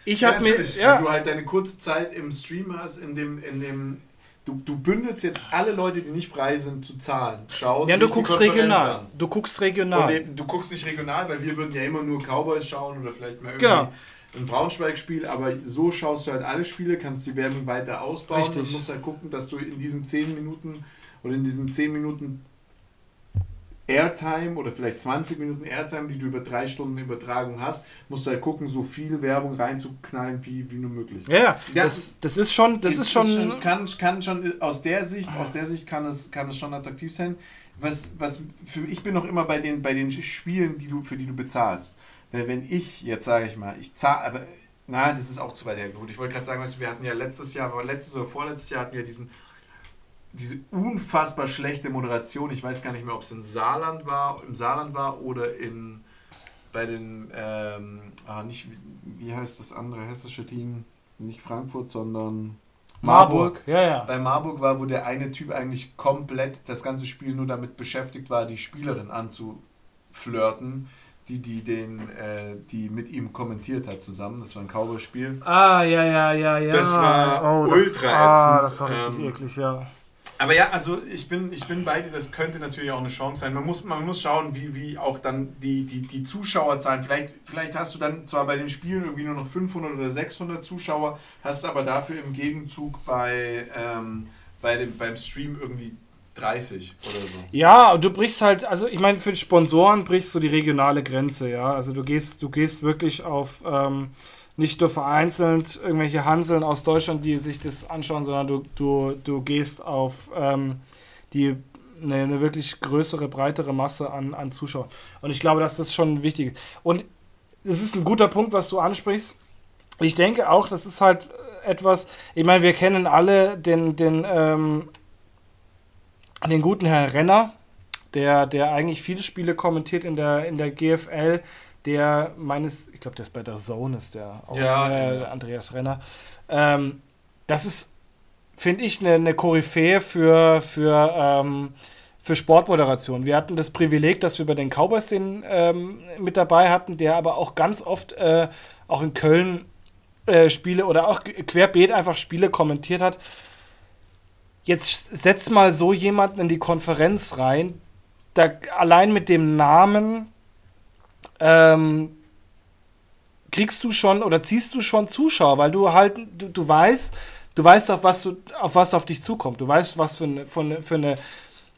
ich ja, habe mir. Ja. Wenn du halt deine kurze Zeit im Stream hast, in dem, in dem Du, du bündelst jetzt alle Leute, die nicht frei sind, zu zahlen. Schauen ja, du guckst regional. An. Du guckst regional. Und du guckst nicht regional, weil wir würden ja immer nur Cowboys schauen oder vielleicht mal irgendwie genau. ein Braunschweig-Spiel. Aber so schaust du halt alle Spiele, kannst die Werbung weiter ausbauen Richtig. und musst halt gucken, dass du in diesen 10 Minuten und in diesen 10 Minuten Airtime oder vielleicht 20 Minuten Airtime, die du über drei Stunden Übertragung hast, musst du halt gucken, so viel Werbung reinzuknallen, wie, wie nur möglich. Ja, ja. Das, das ist schon, das ist, ist schon, schon, kann, kann schon aus der Sicht, aus der Sicht kann es, kann es schon attraktiv sein. Was, was für, ich bin noch immer bei den, bei den Spielen, die du, für die du bezahlst. Weil wenn ich, jetzt sage ich mal, ich zahle, aber na, das ist auch zu weit hergeholt. Ich wollte gerade sagen, weißt du, wir hatten ja letztes Jahr, aber letztes oder vorletztes Jahr hatten wir diesen diese unfassbar schlechte Moderation. Ich weiß gar nicht mehr, ob es in Saarland war, im Saarland war oder in bei den ähm, ah, nicht wie heißt das andere hessische Team, nicht Frankfurt, sondern Marburg. Marburg. Ja, ja. Bei Marburg war, wo der eine Typ eigentlich komplett das ganze Spiel nur damit beschäftigt war, die Spielerin anzuflirten die, die den, äh, die mit ihm kommentiert hat zusammen. Das war ein Cowboy-Spiel. Ah, ja, ja, ja, ja. Das war oh, ultra das, ätzend. Ah, das war richtig ähm, eklig, ja. Aber ja, also ich bin, ich bin bei dir, das könnte natürlich auch eine Chance sein. Man muss, man muss schauen, wie, wie auch dann die, die, die Zuschauerzahlen, vielleicht, vielleicht hast du dann zwar bei den Spielen irgendwie nur noch 500 oder 600 Zuschauer, hast aber dafür im Gegenzug bei, ähm, bei dem, beim Stream irgendwie 30 oder so. Ja, du brichst halt, also ich meine, für Sponsoren brichst du die regionale Grenze, ja. Also du gehst, du gehst wirklich auf. Ähm, nicht nur vereinzelt irgendwelche Hanseln aus Deutschland, die sich das anschauen, sondern du, du, du gehst auf ähm, die eine, eine, wirklich größere, breitere Masse an, an Zuschauern. Und ich glaube, dass das schon wichtig ist. Und es ist ein guter Punkt, was du ansprichst. Ich denke auch, das ist halt etwas, ich meine, wir kennen alle den, den, ähm, den guten Herrn Renner, der, der eigentlich viele Spiele kommentiert in der, in der GFL, der meines, ich glaube, der ist bei der Zone, ist der auch ja, äh, ja. Andreas Renner. Ähm, das ist, finde ich, eine, eine Koryphäe für, für, ähm, für Sportmoderation. Wir hatten das Privileg, dass wir bei den Cowboys den ähm, mit dabei hatten, der aber auch ganz oft äh, auch in Köln äh, Spiele oder auch querbeet einfach Spiele kommentiert hat. Jetzt setz mal so jemanden in die Konferenz rein, da allein mit dem Namen ähm, kriegst du schon oder ziehst du schon Zuschauer, weil du halt, du, du weißt, du weißt, auf was, du, auf was auf dich zukommt. Du weißt, was für eine, für eine, für eine,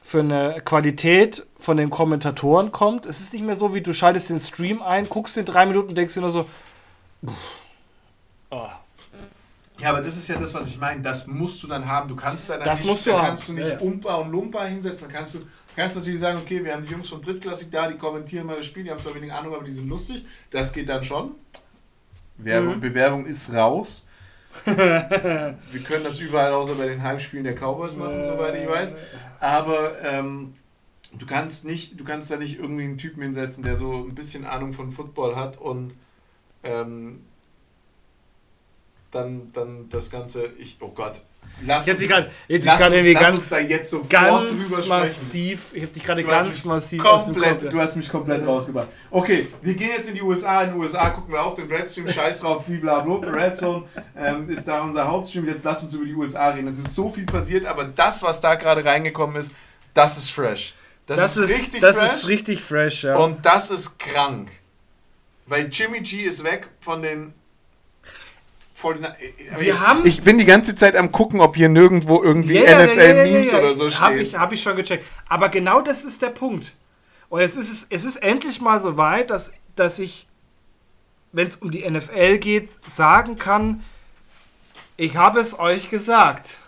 für eine Qualität von den Kommentatoren kommt. Es ist nicht mehr so, wie du schaltest den Stream ein, guckst in drei Minuten und denkst dir nur so, oh. Ja, aber das ist ja das, was ich meine. Das musst du dann haben. Du kannst dann das nicht, musst du dann kannst du nicht ja, ja. Umpa und Lumpa hinsetzen. Dann kannst du kannst natürlich sagen, okay, wir haben die Jungs von Drittklassik da, die kommentieren mal das Spiel, die haben zwar wenig Ahnung, aber die sind lustig. Das geht dann schon. Werbung, mhm. Bewerbung ist raus. <laughs> wir können das überall außer bei den Heimspielen der Cowboys machen, soweit ich weiß. Aber ähm, du kannst nicht, du kannst da nicht irgendwie einen Typen hinsetzen, der so ein bisschen Ahnung von Football hat und ähm, dann, dann das Ganze, ich, oh Gott, Lass uns, grad, jetzt lass, uns, irgendwie lass ganz, da jetzt sofort ganz drüber massiv, Ich habe dich gerade ganz massiv komplett, Du hast mich komplett rausgebracht. Okay, wir gehen jetzt in die USA. In den USA gucken wir auch den Redstream. Scheiß drauf, blablabla. Red Zone ähm, ist da unser Hauptstream. Jetzt lass uns über die USA reden. Es ist so viel passiert, aber das, was da gerade reingekommen ist, das ist fresh. Das, das ist, richtig das fresh. Das ist richtig fresh, ja. Und das ist krank. Weil Jimmy G ist weg von den wir ich, haben ich bin die ganze Zeit am gucken, ob hier nirgendwo irgendwie yeah, NFL-Memes yeah, yeah, oder so steht. Habe ich, hab ich schon gecheckt. Aber genau das ist der Punkt. Und jetzt ist es, es ist endlich mal so weit, dass, dass ich, wenn es um die NFL geht, sagen kann, ich habe es euch gesagt.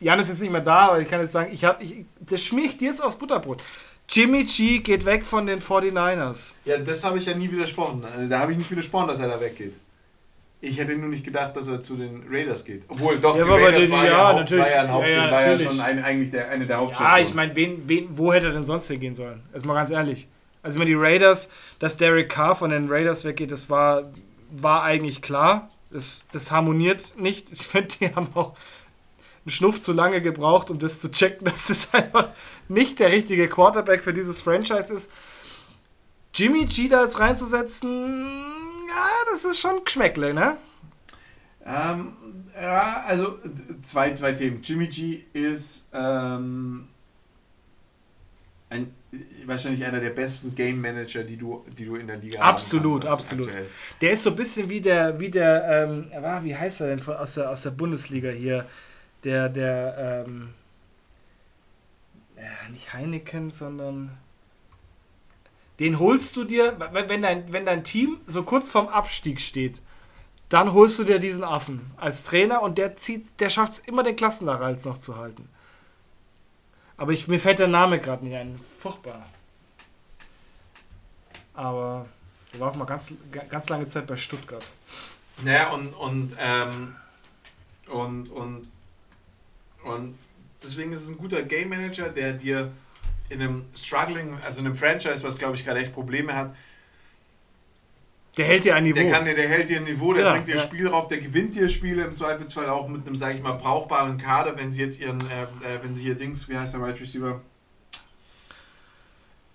Jan ist jetzt nicht mehr da, aber ich kann jetzt sagen, ich habe, ich, das schmier ich dir jetzt aufs Butterbrot. Jimmy G geht weg von den 49ers. Ja, das habe ich ja nie widersprochen. Also, da habe ich nicht widersprochen, dass er da weggeht. Ich hätte nur nicht gedacht, dass er zu den Raiders geht. Obwohl, doch, ja, die Raiders war, ja, ja, war ja ein Haupt, ja, war ja schon ein, eigentlich der, eine der Hauptstationen. Ja, ich meine, wen, wen, wo hätte er denn sonst hingehen sollen? Erstmal ganz ehrlich. Also, meine, die Raiders, dass Derek Carr von den Raiders weggeht, das war, war eigentlich klar. Das, das harmoniert nicht. Ich finde, die haben auch einen Schnuff zu lange gebraucht, um das zu checken, <laughs> dass das einfach nicht der richtige Quarterback für dieses Franchise ist. Jimmy G da jetzt reinzusetzen, ja, das ist schon Geschmäckle, ne? Ähm, ja, also zwei, zwei Themen. Jimmy G ist ähm, ein, wahrscheinlich einer der besten Game Manager, die du, die du in der Liga hast. Absolut, absolut. Der ist so ein bisschen wie der, wie der, ähm, wie heißt er denn von, aus, der, aus der Bundesliga hier? Der, der, ähm, ja, nicht Heineken, sondern den holst du dir, wenn dein, wenn dein Team so kurz vorm Abstieg steht, dann holst du dir diesen Affen als Trainer und der zieht, der schafft es immer den Klassenerhalt noch zu halten. Aber ich, mir fällt der Name gerade nicht ein. Furchtbar. Aber der war auch mal ganz, ganz lange Zeit bei Stuttgart. Naja, und, und, ähm, und, und, und deswegen ist es ein guter Game Manager, der dir in einem struggling, also in einem Franchise, was glaube ich gerade echt Probleme hat, der hält dir ein Niveau. Der, kann, der, der hält dir ein Niveau, der ja, bringt dir ja. Spiel rauf, der gewinnt dir Spiele im Zweifelsfall auch mit einem, sage ich mal, brauchbaren Kader, wenn sie jetzt ihren, äh, äh, wenn sie hier Dings, wie heißt der Wide Receiver?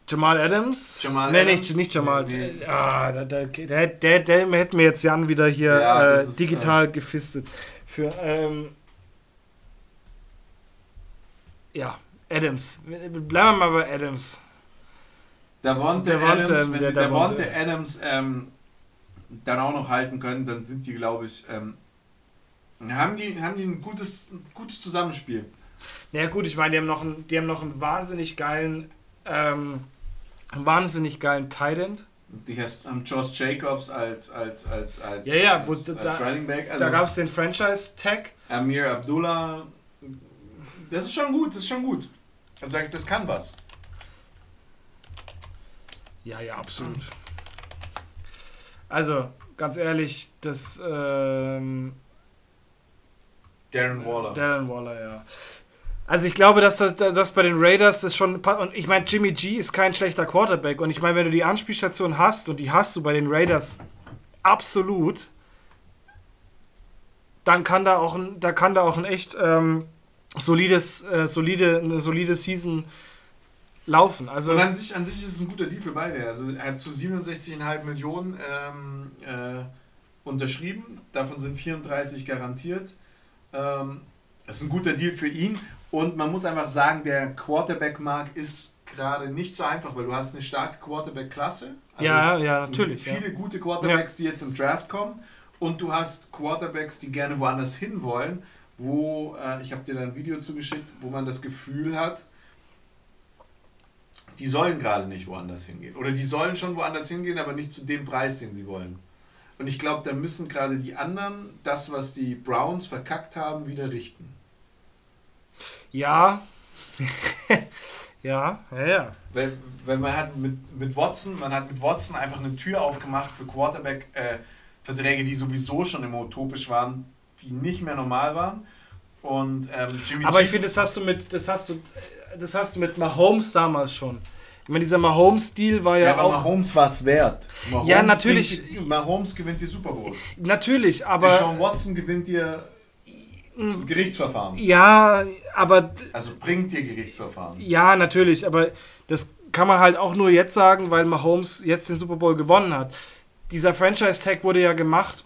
Jamal Adams? Jamal nee, Adams? Nicht, nicht Jamal. Nee, nee. Ah, der, der, der, der, der hätte mir jetzt Jan wieder hier ja, äh, digital ist, äh, gefistet. Für, ähm, ja, Adams. Bleiben wir mal bei Adams. Davonte Adams, Adams, wenn sie Davonte Adams ähm, dann auch noch halten können, dann sind die, glaube ich, ähm, haben, die, haben die ein gutes, gutes Zusammenspiel. Ja gut, ich meine, die haben noch einen, die haben noch einen wahnsinnig geilen, ähm, wahnsinnig geilen Tident. Die hast um, Josh Jacobs als als als als, ja, ja, als, als da, Running Back. Also da gab es den Franchise Tag. Amir Abdullah. Das ist schon gut, das ist schon gut. Also das kann was. Ja, ja, absolut. <clears throat> Also, ganz ehrlich, das. Ähm, Darren Waller. Darren Waller, ja. Also ich glaube, dass das, das bei den Raiders das schon. Und ich meine, Jimmy G ist kein schlechter Quarterback. Und ich meine, wenn du die Anspielstation hast, und die hast du bei den Raiders absolut, dann kann da auch ein, da kann da auch ein echt ähm, solides, äh, solide, eine solide Season laufen. Also und an sich, an sich ist es ein guter Deal für beide. Also er hat zu 67,5 Millionen ähm, äh, unterschrieben, davon sind 34 garantiert. Ähm, das ist ein guter Deal für ihn und man muss einfach sagen, der Quarterback-Markt ist gerade nicht so einfach, weil du hast eine starke Quarterback-Klasse. Also ja, ja, natürlich. Viele ja. gute Quarterbacks, die jetzt im Draft kommen und du hast Quarterbacks, die gerne woanders hin wollen, wo, äh, ich habe dir da ein Video zugeschickt, wo man das Gefühl hat, die sollen gerade nicht woanders hingehen. Oder die sollen schon woanders hingehen, aber nicht zu dem Preis, den sie wollen. Und ich glaube, da müssen gerade die anderen das, was die Browns verkackt haben, wieder richten. Ja. <laughs> ja, ja, ja. Weil, weil man hat mit, mit Watson, man hat mit Watson einfach eine Tür aufgemacht für Quarterback-Verträge, äh, die sowieso schon immer utopisch waren, die nicht mehr normal waren. Und ähm, Jimmy Aber Chief ich finde, das hast du mit, das hast du, das hast du mit Mahomes damals schon. Ich meine, dieser Mahomes-Deal war ja, ja aber auch... Mahomes war es wert. Mahomes ja, natürlich. Bringt, Mahomes gewinnt die Super Bowls. Natürlich, aber... Deshaun Watson gewinnt dir Gerichtsverfahren. Ja, aber... Also bringt dir Gerichtsverfahren. Ja, natürlich, aber das kann man halt auch nur jetzt sagen, weil Mahomes jetzt den Super Bowl gewonnen hat. Dieser Franchise-Tag wurde ja gemacht,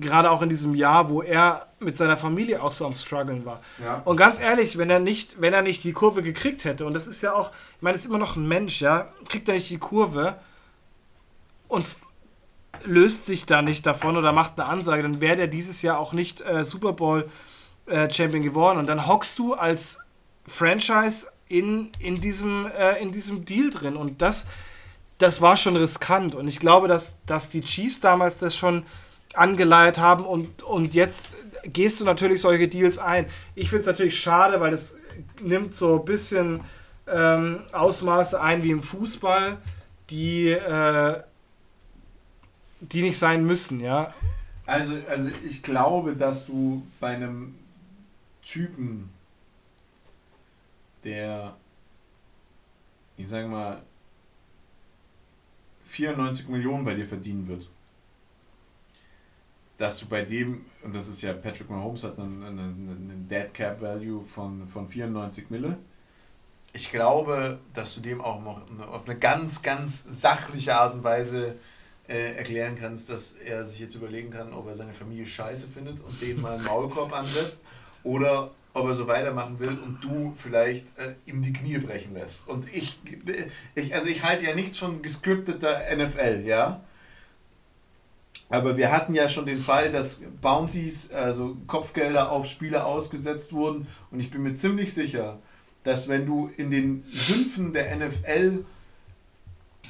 gerade auch in diesem Jahr, wo er mit seiner Familie auch so am struggeln war. Ja. Und ganz ehrlich, wenn er nicht, wenn er nicht die Kurve gekriegt hätte, und das ist ja auch, ich meine, es ist immer noch ein Mensch, ja, kriegt er nicht die Kurve und löst sich da nicht davon oder macht eine Ansage, dann wäre der dieses Jahr auch nicht äh, Super Bowl äh, Champion geworden. Und dann hockst du als Franchise in, in, diesem, äh, in diesem Deal drin. Und das, das war schon riskant. Und ich glaube, dass, dass die Chiefs damals das schon angeleiert haben und, und jetzt gehst du natürlich solche Deals ein. Ich finde es natürlich schade, weil das nimmt so ein bisschen ähm, Ausmaße ein wie im Fußball, die, äh, die nicht sein müssen, ja. Also, also ich glaube, dass du bei einem Typen, der, ich sage mal, 94 Millionen bei dir verdienen wird, dass du bei dem, und das ist ja Patrick Mahomes hat einen, einen, einen Dead Cap Value von, von 94 Mille. Ich glaube, dass du dem auch noch auf eine ganz, ganz sachliche Art und Weise äh, erklären kannst, dass er sich jetzt überlegen kann, ob er seine Familie scheiße findet und denen mal einen Maulkorb ansetzt oder ob er so weitermachen will und du vielleicht äh, ihm die Knie brechen lässt. Und ich, ich, also ich halte ja nichts von gescripteter NFL, ja. Aber wir hatten ja schon den Fall, dass Bounties, also Kopfgelder auf Spieler ausgesetzt wurden. Und ich bin mir ziemlich sicher, dass wenn du in den Sümpfen der NFL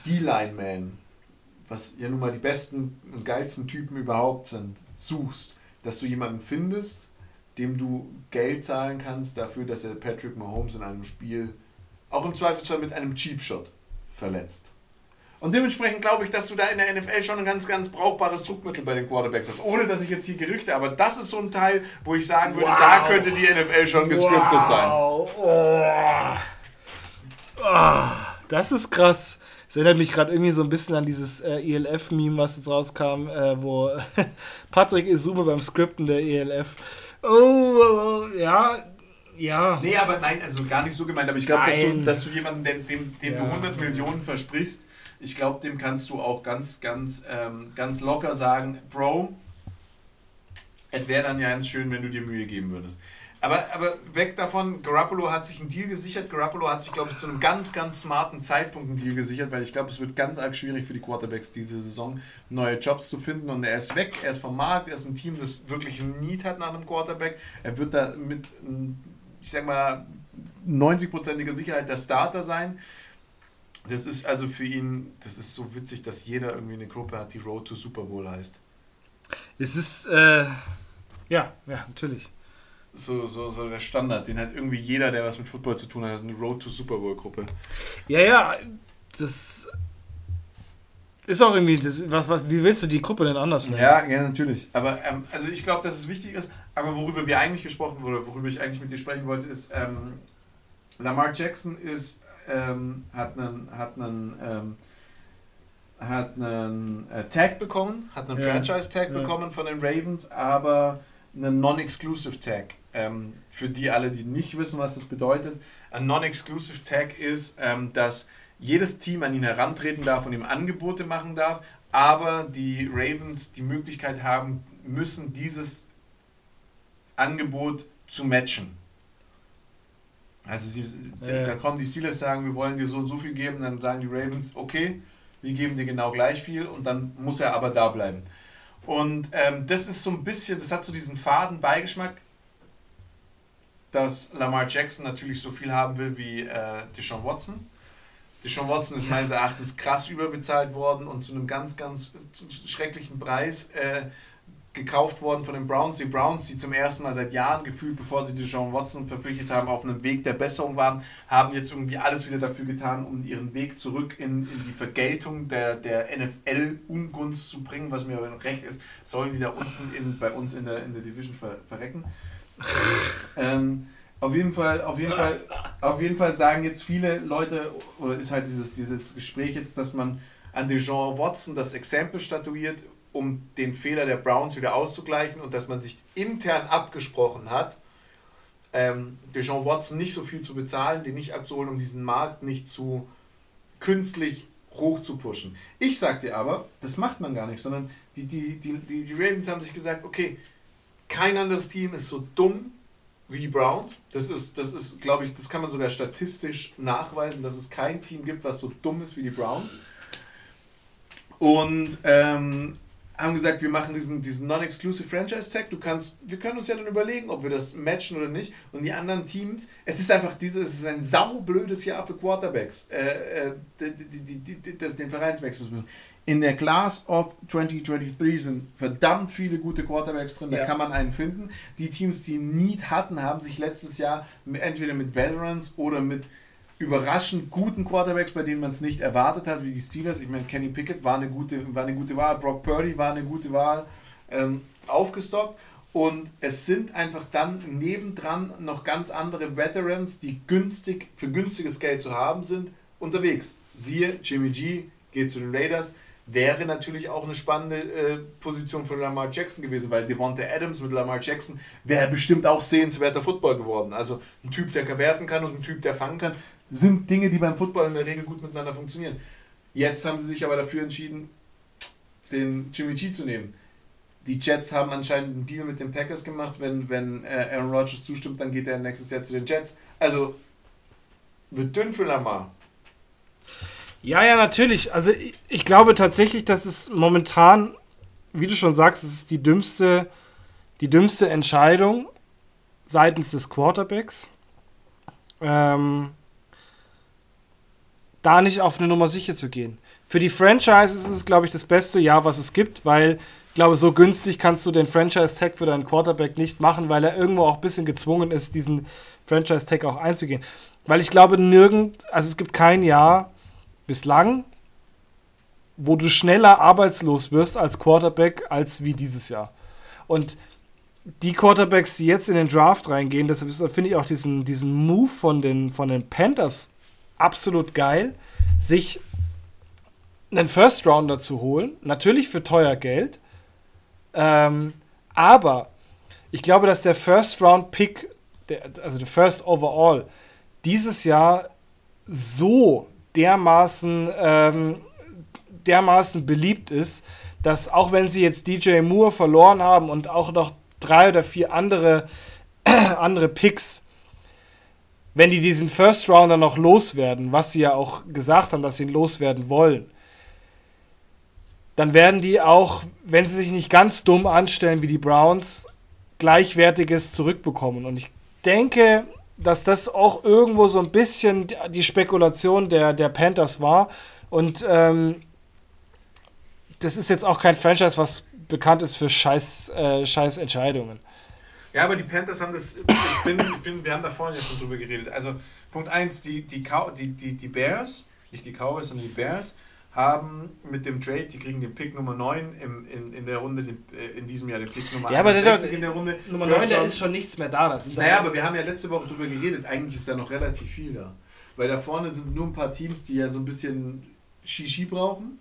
D-Lineman, was ja nun mal die besten und geilsten Typen überhaupt sind, suchst, dass du jemanden findest, dem du Geld zahlen kannst dafür, dass er Patrick Mahomes in einem Spiel auch im Zweifelsfall mit einem Cheap Shot verletzt. Und dementsprechend glaube ich, dass du da in der NFL schon ein ganz, ganz brauchbares Druckmittel bei den Quarterbacks hast. Ohne dass ich jetzt hier Gerüchte, aber das ist so ein Teil, wo ich sagen würde, wow. da könnte die NFL schon gescriptet wow. sein. Oh. Oh. Das ist krass. Das erinnert mich gerade irgendwie so ein bisschen an dieses äh, ELF-Meme, was jetzt rauskam, äh, wo <laughs> Patrick Isume beim Skripten der ELF. Oh, oh, ja, ja. Nee, aber nein, also gar nicht so gemeint. Aber ich glaube, dass du, dass du jemanden, dem, dem, dem ja. du 100 Millionen versprichst, ich glaube, dem kannst du auch ganz, ganz, ähm, ganz locker sagen, Bro, es wäre dann ja ganz schön, wenn du dir Mühe geben würdest. Aber, aber weg davon, Garoppolo hat sich einen Deal gesichert. Garoppolo hat sich, glaube ich, zu einem ganz, ganz smarten Zeitpunkt einen Deal gesichert, weil ich glaube, es wird ganz arg schwierig für die Quarterbacks diese Saison neue Jobs zu finden. Und er ist weg, er ist vom Markt, er ist ein Team, das wirklich ein Need hat nach einem Quarterback. Er wird da mit, ich sag mal, 90-prozentiger Sicherheit der Starter sein. Das ist also für ihn, das ist so witzig, dass jeder irgendwie eine Gruppe hat, die Road to Super Bowl heißt. Es ist, äh, ja, ja, natürlich. So, so, so der Standard, den hat irgendwie jeder, der was mit Football zu tun hat, eine Road to Super Bowl Gruppe. Ja, ja, das ist auch irgendwie, das, was, was, wie willst du die Gruppe denn anders nennen? Ja, ja, natürlich. Aber ähm, also ich glaube, dass es wichtig ist, aber worüber wir eigentlich gesprochen oder worüber ich eigentlich mit dir sprechen wollte, ist, ähm, Lamar Jackson ist ähm, hat einen, hat einen, ähm, hat einen äh, Tag bekommen, hat einen ja. Franchise-Tag ja. bekommen von den Ravens, aber einen Non-Exclusive Tag. Ähm, für die alle, die nicht wissen, was das bedeutet. Ein Non-Exclusive Tag ist, ähm, dass jedes Team an ihn herantreten darf und ihm Angebote machen darf, aber die Ravens die Möglichkeit haben müssen, dieses Angebot zu matchen. Also sie, ja. da kommen die Steelers sagen, wir wollen dir so und so viel geben, dann sagen die Ravens, okay, wir geben dir genau gleich viel und dann muss er aber da bleiben. Und ähm, das ist so ein bisschen, das hat so diesen faden Beigeschmack, dass Lamar Jackson natürlich so viel haben will wie äh, Deshaun Watson. Deshaun Watson ist meines Erachtens krass überbezahlt worden und zu einem ganz, ganz schrecklichen Preis. Äh, gekauft worden von den Browns. Die Browns, die zum ersten Mal seit Jahren gefühlt, bevor sie die John Watson verpflichtet haben, auf einem Weg der Besserung waren, haben jetzt irgendwie alles wieder dafür getan, um ihren Weg zurück in, in die Vergeltung der, der NFL-Ungunst zu bringen, was mir aber recht ist, sollen die da unten in, bei uns in der, in der Division ver, verrecken. <laughs> ähm, auf jeden Fall, auf jeden Fall, Auf jeden Fall sagen jetzt viele Leute, oder ist halt dieses, dieses Gespräch jetzt, dass man an Deshaun Watson das Exempel statuiert, um den Fehler der Browns wieder auszugleichen und dass man sich intern abgesprochen hat, ähm, Deshaun Watson nicht so viel zu bezahlen, den nicht abzuholen, um diesen Markt nicht zu künstlich hoch zu pushen. Ich sag dir aber, das macht man gar nicht, sondern die, die, die, die, die Ravens haben sich gesagt, okay, kein anderes Team ist so dumm wie die Browns. Das ist, das ist, glaube ich, das kann man sogar statistisch nachweisen, dass es kein Team gibt, was so dumm ist wie die Browns. Und ähm, haben gesagt, wir machen diesen, diesen Non-Exclusive Franchise Tag. Du kannst, wir können uns ja dann überlegen, ob wir das matchen oder nicht. Und die anderen Teams, es ist einfach dieses, es ist ein saublödes Jahr für Quarterbacks, äh, äh, die, die, die, die, das, den Verein wechseln müssen. In der Class of 2023 sind verdammt viele gute Quarterbacks drin, da ja. kann man einen finden. Die Teams, die Need hatten, haben sich letztes Jahr entweder mit Veterans oder mit überraschend guten Quarterbacks, bei denen man es nicht erwartet hat, wie die Steelers. Ich meine, Kenny Pickett war eine gute, war eine gute Wahl, Brock Purdy war eine gute Wahl, ähm, aufgestockt. Und es sind einfach dann nebendran noch ganz andere Veterans, die günstig, für günstiges Geld zu haben sind, unterwegs. Siehe, Jimmy G geht zu den Raiders. Wäre natürlich auch eine spannende äh, Position für Lamar Jackson gewesen, weil Devonta Adams mit Lamar Jackson wäre bestimmt auch sehenswerter Football geworden. Also ein Typ, der werfen kann und ein Typ, der fangen kann sind Dinge, die beim Football in der Regel gut miteinander funktionieren. Jetzt haben sie sich aber dafür entschieden, den Jimmy G zu nehmen. Die Jets haben anscheinend einen Deal mit den Packers gemacht. Wenn, wenn äh, Aaron Rodgers zustimmt, dann geht er nächstes Jahr zu den Jets. Also wird dünn für Lamar. Ja, ja, natürlich. Also ich, ich glaube tatsächlich, dass es momentan, wie du schon sagst, es ist die dümmste, die dümmste Entscheidung seitens des Quarterbacks. Ähm, da nicht auf eine Nummer sicher zu gehen. Für die Franchise ist es, glaube ich, das beste Jahr, was es gibt, weil ich glaube, so günstig kannst du den Franchise-Tag für deinen Quarterback nicht machen, weil er irgendwo auch ein bisschen gezwungen ist, diesen Franchise-Tag auch einzugehen. Weil ich glaube, nirgend, also es gibt kein Jahr bislang, wo du schneller arbeitslos wirst als Quarterback als wie dieses Jahr. Und die Quarterbacks, die jetzt in den Draft reingehen, deshalb finde ich auch diesen, diesen Move von den, von den Panthers absolut geil, sich einen First Rounder zu holen. Natürlich für teuer Geld. Ähm, aber ich glaube, dass der First Round Pick, der, also der First Overall, dieses Jahr so dermaßen, ähm, dermaßen beliebt ist, dass auch wenn sie jetzt DJ Moore verloren haben und auch noch drei oder vier andere, <clears throat> andere Picks wenn die diesen First Rounder noch loswerden, was sie ja auch gesagt haben, dass sie ihn loswerden wollen, dann werden die auch, wenn sie sich nicht ganz dumm anstellen wie die Browns, gleichwertiges zurückbekommen. Und ich denke, dass das auch irgendwo so ein bisschen die Spekulation der, der Panthers war. Und ähm, das ist jetzt auch kein Franchise, was bekannt ist für scheiß, äh, scheiß Entscheidungen. Ja, aber die Panthers haben das. Ich bin, ich bin, wir haben da vorhin ja schon drüber geredet. Also, Punkt 1, die, die, die, die, die Bears, nicht die Cowboys, sondern die Bears, haben mit dem Trade, die kriegen den Pick Nummer 9 im, in, in der Runde, den, äh, in diesem Jahr den Pick Nummer ja, aber das in der Runde. Nummer 9, da ist schon nichts mehr da. Das naja, aber wir haben ja letzte Woche drüber geredet, eigentlich ist da noch relativ viel da. Weil da vorne sind nur ein paar Teams, die ja so ein bisschen Shishi brauchen.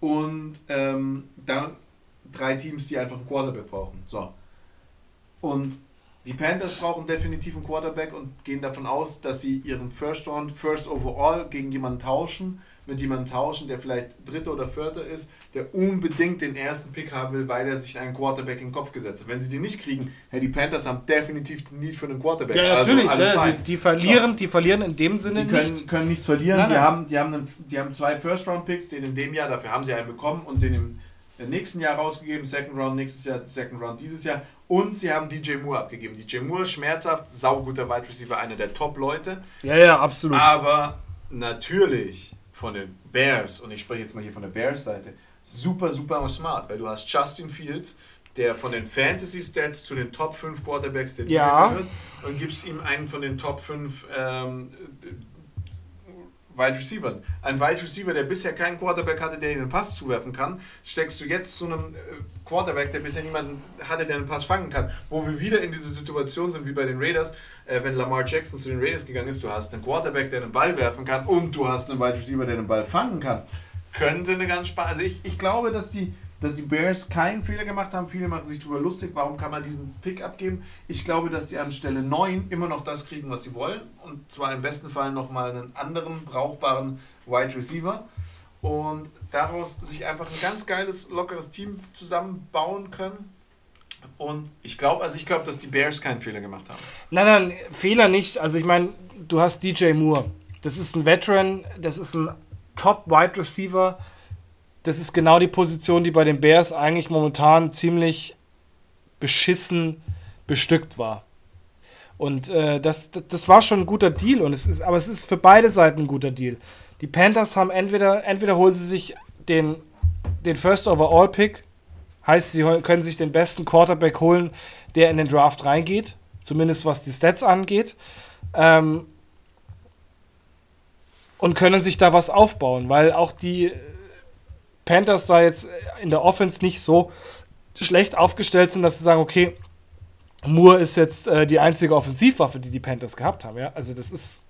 Und ähm, dann drei Teams, die einfach einen Quarterback brauchen. So. Und die Panthers brauchen definitiv einen Quarterback und gehen davon aus, dass sie ihren First Round, First Overall gegen jemanden tauschen, mit jemandem tauschen, der vielleicht Dritter oder Vierter ist, der unbedingt den ersten Pick haben will, weil er sich einen Quarterback in den Kopf gesetzt hat. Wenn sie den nicht kriegen, hey, die Panthers haben definitiv den Need für einen Quarterback. Ja, also natürlich. Also ja, die, die, verlieren, so. die verlieren in dem Sinne die können, nicht. können nichts verlieren. Nein, nein. Die, haben, die, haben einen, die haben zwei First Round Picks, den in dem Jahr, dafür haben sie einen bekommen und den im nächsten Jahr rausgegeben, Second Round nächstes Jahr, Second Round dieses Jahr und sie haben DJ Moore abgegeben. DJ Moore, schmerzhaft, sauguter Wide Receiver, einer der Top-Leute. Ja, ja, absolut. Aber natürlich von den Bears, und ich spreche jetzt mal hier von der Bears-Seite, super, super smart, weil du hast Justin Fields, der von den Fantasy-Stats zu den Top 5 Quarterbacks der Liga ja. gehört und gibst ihm einen von den Top 5 ähm, Wide Receiver. Ein Wide Receiver, der bisher keinen Quarterback hatte, der ihm einen Pass zuwerfen kann, steckst du jetzt zu einem äh, Quarterback, der bisher niemanden hatte, der einen Pass fangen kann. Wo wir wieder in diese Situation sind wie bei den Raiders, äh, wenn Lamar Jackson zu den Raiders gegangen ist, du hast einen Quarterback, der einen Ball werfen kann und du hast einen Wide Receiver, der einen Ball fangen kann. Könnte eine ganz spannende. Also ich, ich glaube, dass die dass die Bears keinen Fehler gemacht haben. Viele machen sich darüber lustig, warum kann man diesen Pick abgeben. Ich glaube, dass die an Stelle 9 immer noch das kriegen, was sie wollen. Und zwar im besten Fall nochmal einen anderen brauchbaren Wide Receiver. Und daraus sich einfach ein ganz geiles, lockeres Team zusammenbauen können. Und ich glaube, also ich glaube, dass die Bears keinen Fehler gemacht haben. Nein, nein, Fehler nicht. Also ich meine, du hast DJ Moore. Das ist ein Veteran, das ist ein Top-Wide Receiver das ist genau die Position, die bei den Bears eigentlich momentan ziemlich beschissen bestückt war. Und äh, das, das war schon ein guter Deal, und es ist, aber es ist für beide Seiten ein guter Deal. Die Panthers haben entweder, entweder holen sie sich den, den First Overall Pick, heißt, sie können sich den besten Quarterback holen, der in den Draft reingeht, zumindest was die Stats angeht, ähm, und können sich da was aufbauen, weil auch die Panthers da jetzt in der Offense nicht so schlecht aufgestellt sind, dass sie sagen, okay, Moore ist jetzt äh, die einzige Offensivwaffe, die die Panthers gehabt haben. Ja? Also das ist,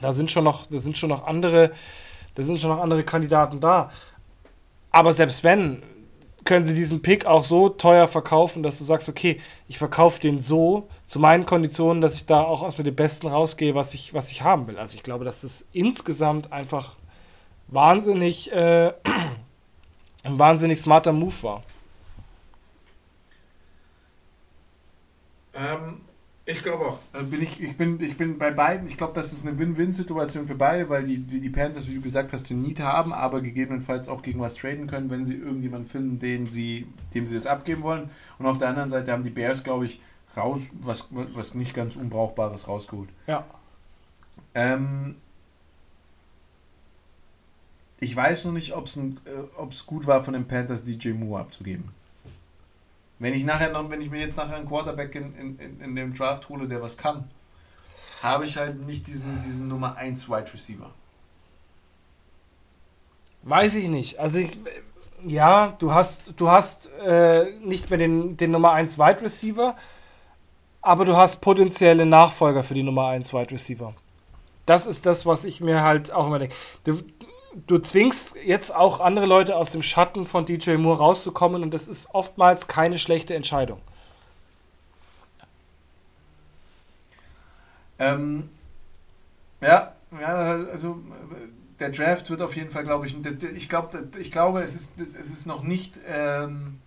da sind schon noch, da sind schon noch andere, da sind schon noch andere Kandidaten da. Aber selbst wenn, können sie diesen Pick auch so teuer verkaufen, dass du sagst, okay, ich verkaufe den so zu meinen Konditionen, dass ich da auch aus mit dem Besten rausgehe, was ich, was ich haben will. Also ich glaube, dass das insgesamt einfach wahnsinnig, äh, <clears throat> ein wahnsinnig smarter Move war. Ähm, ich glaube auch. Also bin ich, ich, bin, ich bin bei beiden. Ich glaube, das ist eine Win-Win-Situation für beide, weil die, die Panthers, wie du gesagt hast, den Need haben, aber gegebenenfalls auch gegen was traden können, wenn sie irgendjemanden finden, den sie, dem sie das abgeben wollen. Und auf der anderen Seite haben die Bears, glaube ich, raus, was, was nicht ganz Unbrauchbares rausgeholt. Ja. Ähm, ich weiß noch nicht, ob es äh, gut war von den Panthers, DJ Moore abzugeben. Wenn ich nachher noch, wenn ich mir jetzt nachher einen Quarterback in, in, in dem Draft hole, der was kann, habe ich halt nicht diesen, diesen Nummer 1 Wide Receiver. Weiß ich nicht. Also ich, ja, du hast, du hast äh, nicht mehr den, den Nummer 1 Wide Receiver, aber du hast potenzielle Nachfolger für die Nummer 1 Wide Receiver. Das ist das, was ich mir halt auch immer denke. Du zwingst jetzt auch andere Leute aus dem Schatten von DJ Moore rauszukommen und das ist oftmals keine schlechte Entscheidung. Ähm, ja, ja, also der Draft wird auf jeden Fall, glaube ich, ich glaube, ich glaube, es ist, es ist noch nicht ähm,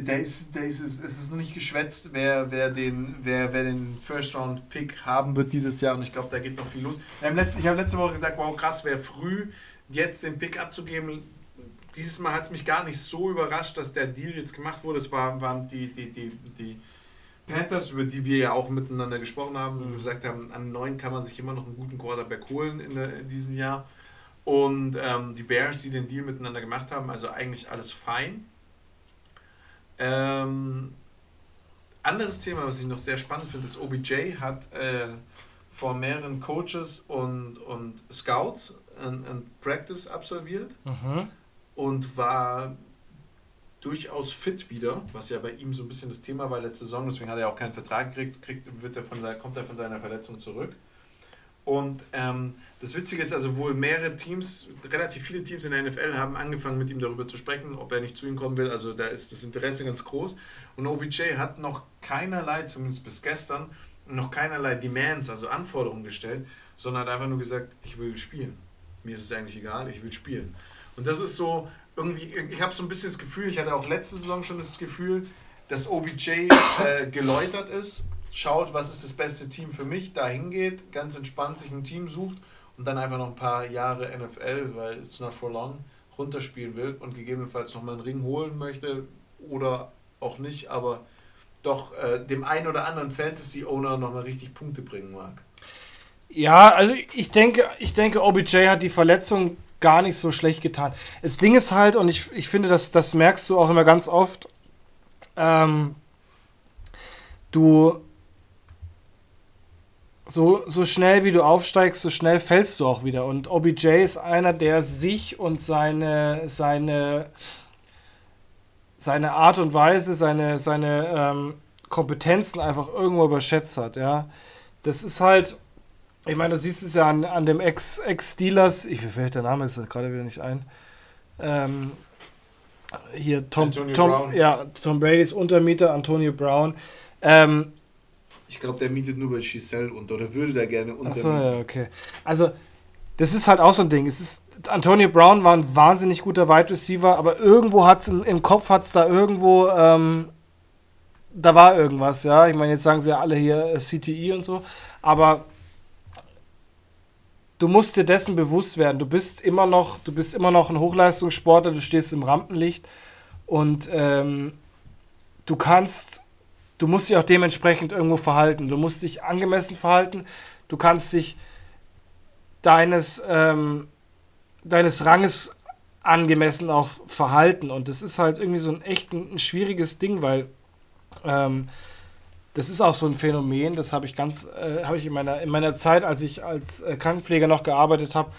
der ist, der ist, es ist noch nicht geschwätzt, wer, wer, den, wer, wer den First-Round-Pick haben wird dieses Jahr und ich glaube, da geht noch viel los. Ich habe letzte, hab letzte Woche gesagt, wow, krass, wäre früh, jetzt den Pick abzugeben. Dieses Mal hat es mich gar nicht so überrascht, dass der Deal jetzt gemacht wurde. Es war, waren die, die, die, die Panthers, über die wir ja auch miteinander gesprochen haben, mhm. gesagt haben, an neun kann man sich immer noch einen guten Quarterback holen in, der, in diesem Jahr. Und ähm, die Bears, die den Deal miteinander gemacht haben, also eigentlich alles fein. Ähm, anderes Thema, was ich noch sehr spannend finde, ist OBJ hat äh, vor mehreren Coaches und, und Scouts ein, ein Practice absolviert mhm. und war durchaus fit wieder, was ja bei ihm so ein bisschen das Thema war letzte Saison, deswegen hat er auch keinen Vertrag gekriegt, kriegt, wird er von seiner, kommt er von seiner Verletzung zurück. Und ähm, das Witzige ist also wohl mehrere Teams, relativ viele Teams in der NFL haben angefangen mit ihm darüber zu sprechen, ob er nicht zu ihm kommen will. Also da ist das Interesse ganz groß. Und OBJ hat noch keinerlei, zumindest bis gestern, noch keinerlei Demands, also Anforderungen gestellt, sondern hat einfach nur gesagt, ich will spielen. Mir ist es eigentlich egal, ich will spielen. Und das ist so irgendwie, ich habe so ein bisschen das Gefühl, ich hatte auch letzte Saison schon das Gefühl, dass OBJ äh, geläutert ist schaut, was ist das beste Team für mich, da hingeht, ganz entspannt sich ein Team sucht und dann einfach noch ein paar Jahre NFL, weil it's not for long, runterspielen will und gegebenenfalls nochmal einen Ring holen möchte oder auch nicht, aber doch äh, dem einen oder anderen Fantasy-Owner nochmal richtig Punkte bringen mag. Ja, also ich denke, ich denke, OBJ hat die Verletzung gar nicht so schlecht getan. Das Ding ist halt, und ich, ich finde, das, das merkst du auch immer ganz oft, ähm, du so, so schnell wie du aufsteigst, so schnell fällst du auch wieder. Und OBJ ist einer, der sich und seine, seine, seine Art und Weise, seine, seine ähm, Kompetenzen einfach irgendwo überschätzt hat, ja. Das ist halt, ich meine, du siehst es ja an, an dem Ex-Steelers, ich fällt der Name ist gerade wieder nicht ein. Ähm, hier Tom, Tom, ja, Tom Brady's Untermieter, Antonio Brown. Ähm, ich glaube, der mietet nur bei Giselle unter oder würde da gerne unter. Achso, ja, okay. Also, das ist halt auch so ein Ding. Es ist, Antonio Brown war ein wahnsinnig guter Wide Receiver, aber irgendwo hat es im, im, Kopf, hat es da irgendwo, ähm, da war irgendwas, ja. Ich meine, jetzt sagen sie ja alle hier äh, CTI und so, aber du musst dir dessen bewusst werden. Du bist immer noch, du bist immer noch ein Hochleistungssportler, du stehst im Rampenlicht und ähm, du kannst, du musst dich auch dementsprechend irgendwo verhalten. Du musst dich angemessen verhalten. Du kannst dich deines, ähm, deines Ranges angemessen auch verhalten. Und das ist halt irgendwie so ein echt ein, ein schwieriges Ding, weil ähm, das ist auch so ein Phänomen, das habe ich ganz, äh, habe ich in meiner, in meiner Zeit, als ich als äh, Krankenpfleger noch gearbeitet habe,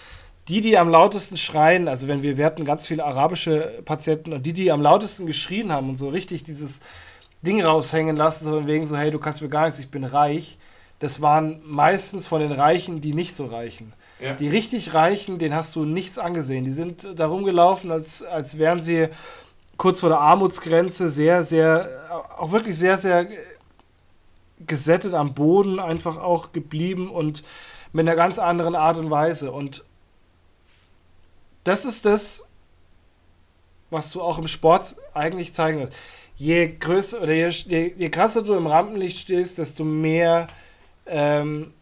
die, die am lautesten schreien, also wenn wir, wir hatten ganz viele arabische Patienten und die, die am lautesten geschrien haben und so richtig dieses Ding raushängen lassen, so wegen so, hey, du kannst mir gar nichts, ich bin reich, das waren meistens von den Reichen, die nicht so reichen. Ja. Die richtig Reichen, denen hast du nichts angesehen. Die sind da rumgelaufen, als, als wären sie kurz vor der Armutsgrenze sehr, sehr, auch wirklich sehr, sehr gesättet am Boden einfach auch geblieben und mit einer ganz anderen Art und Weise. Und das ist das, was du auch im Sport eigentlich zeigen willst. Je größer oder je, je, je krasser du im Rampenlicht stehst, desto mehr ähm,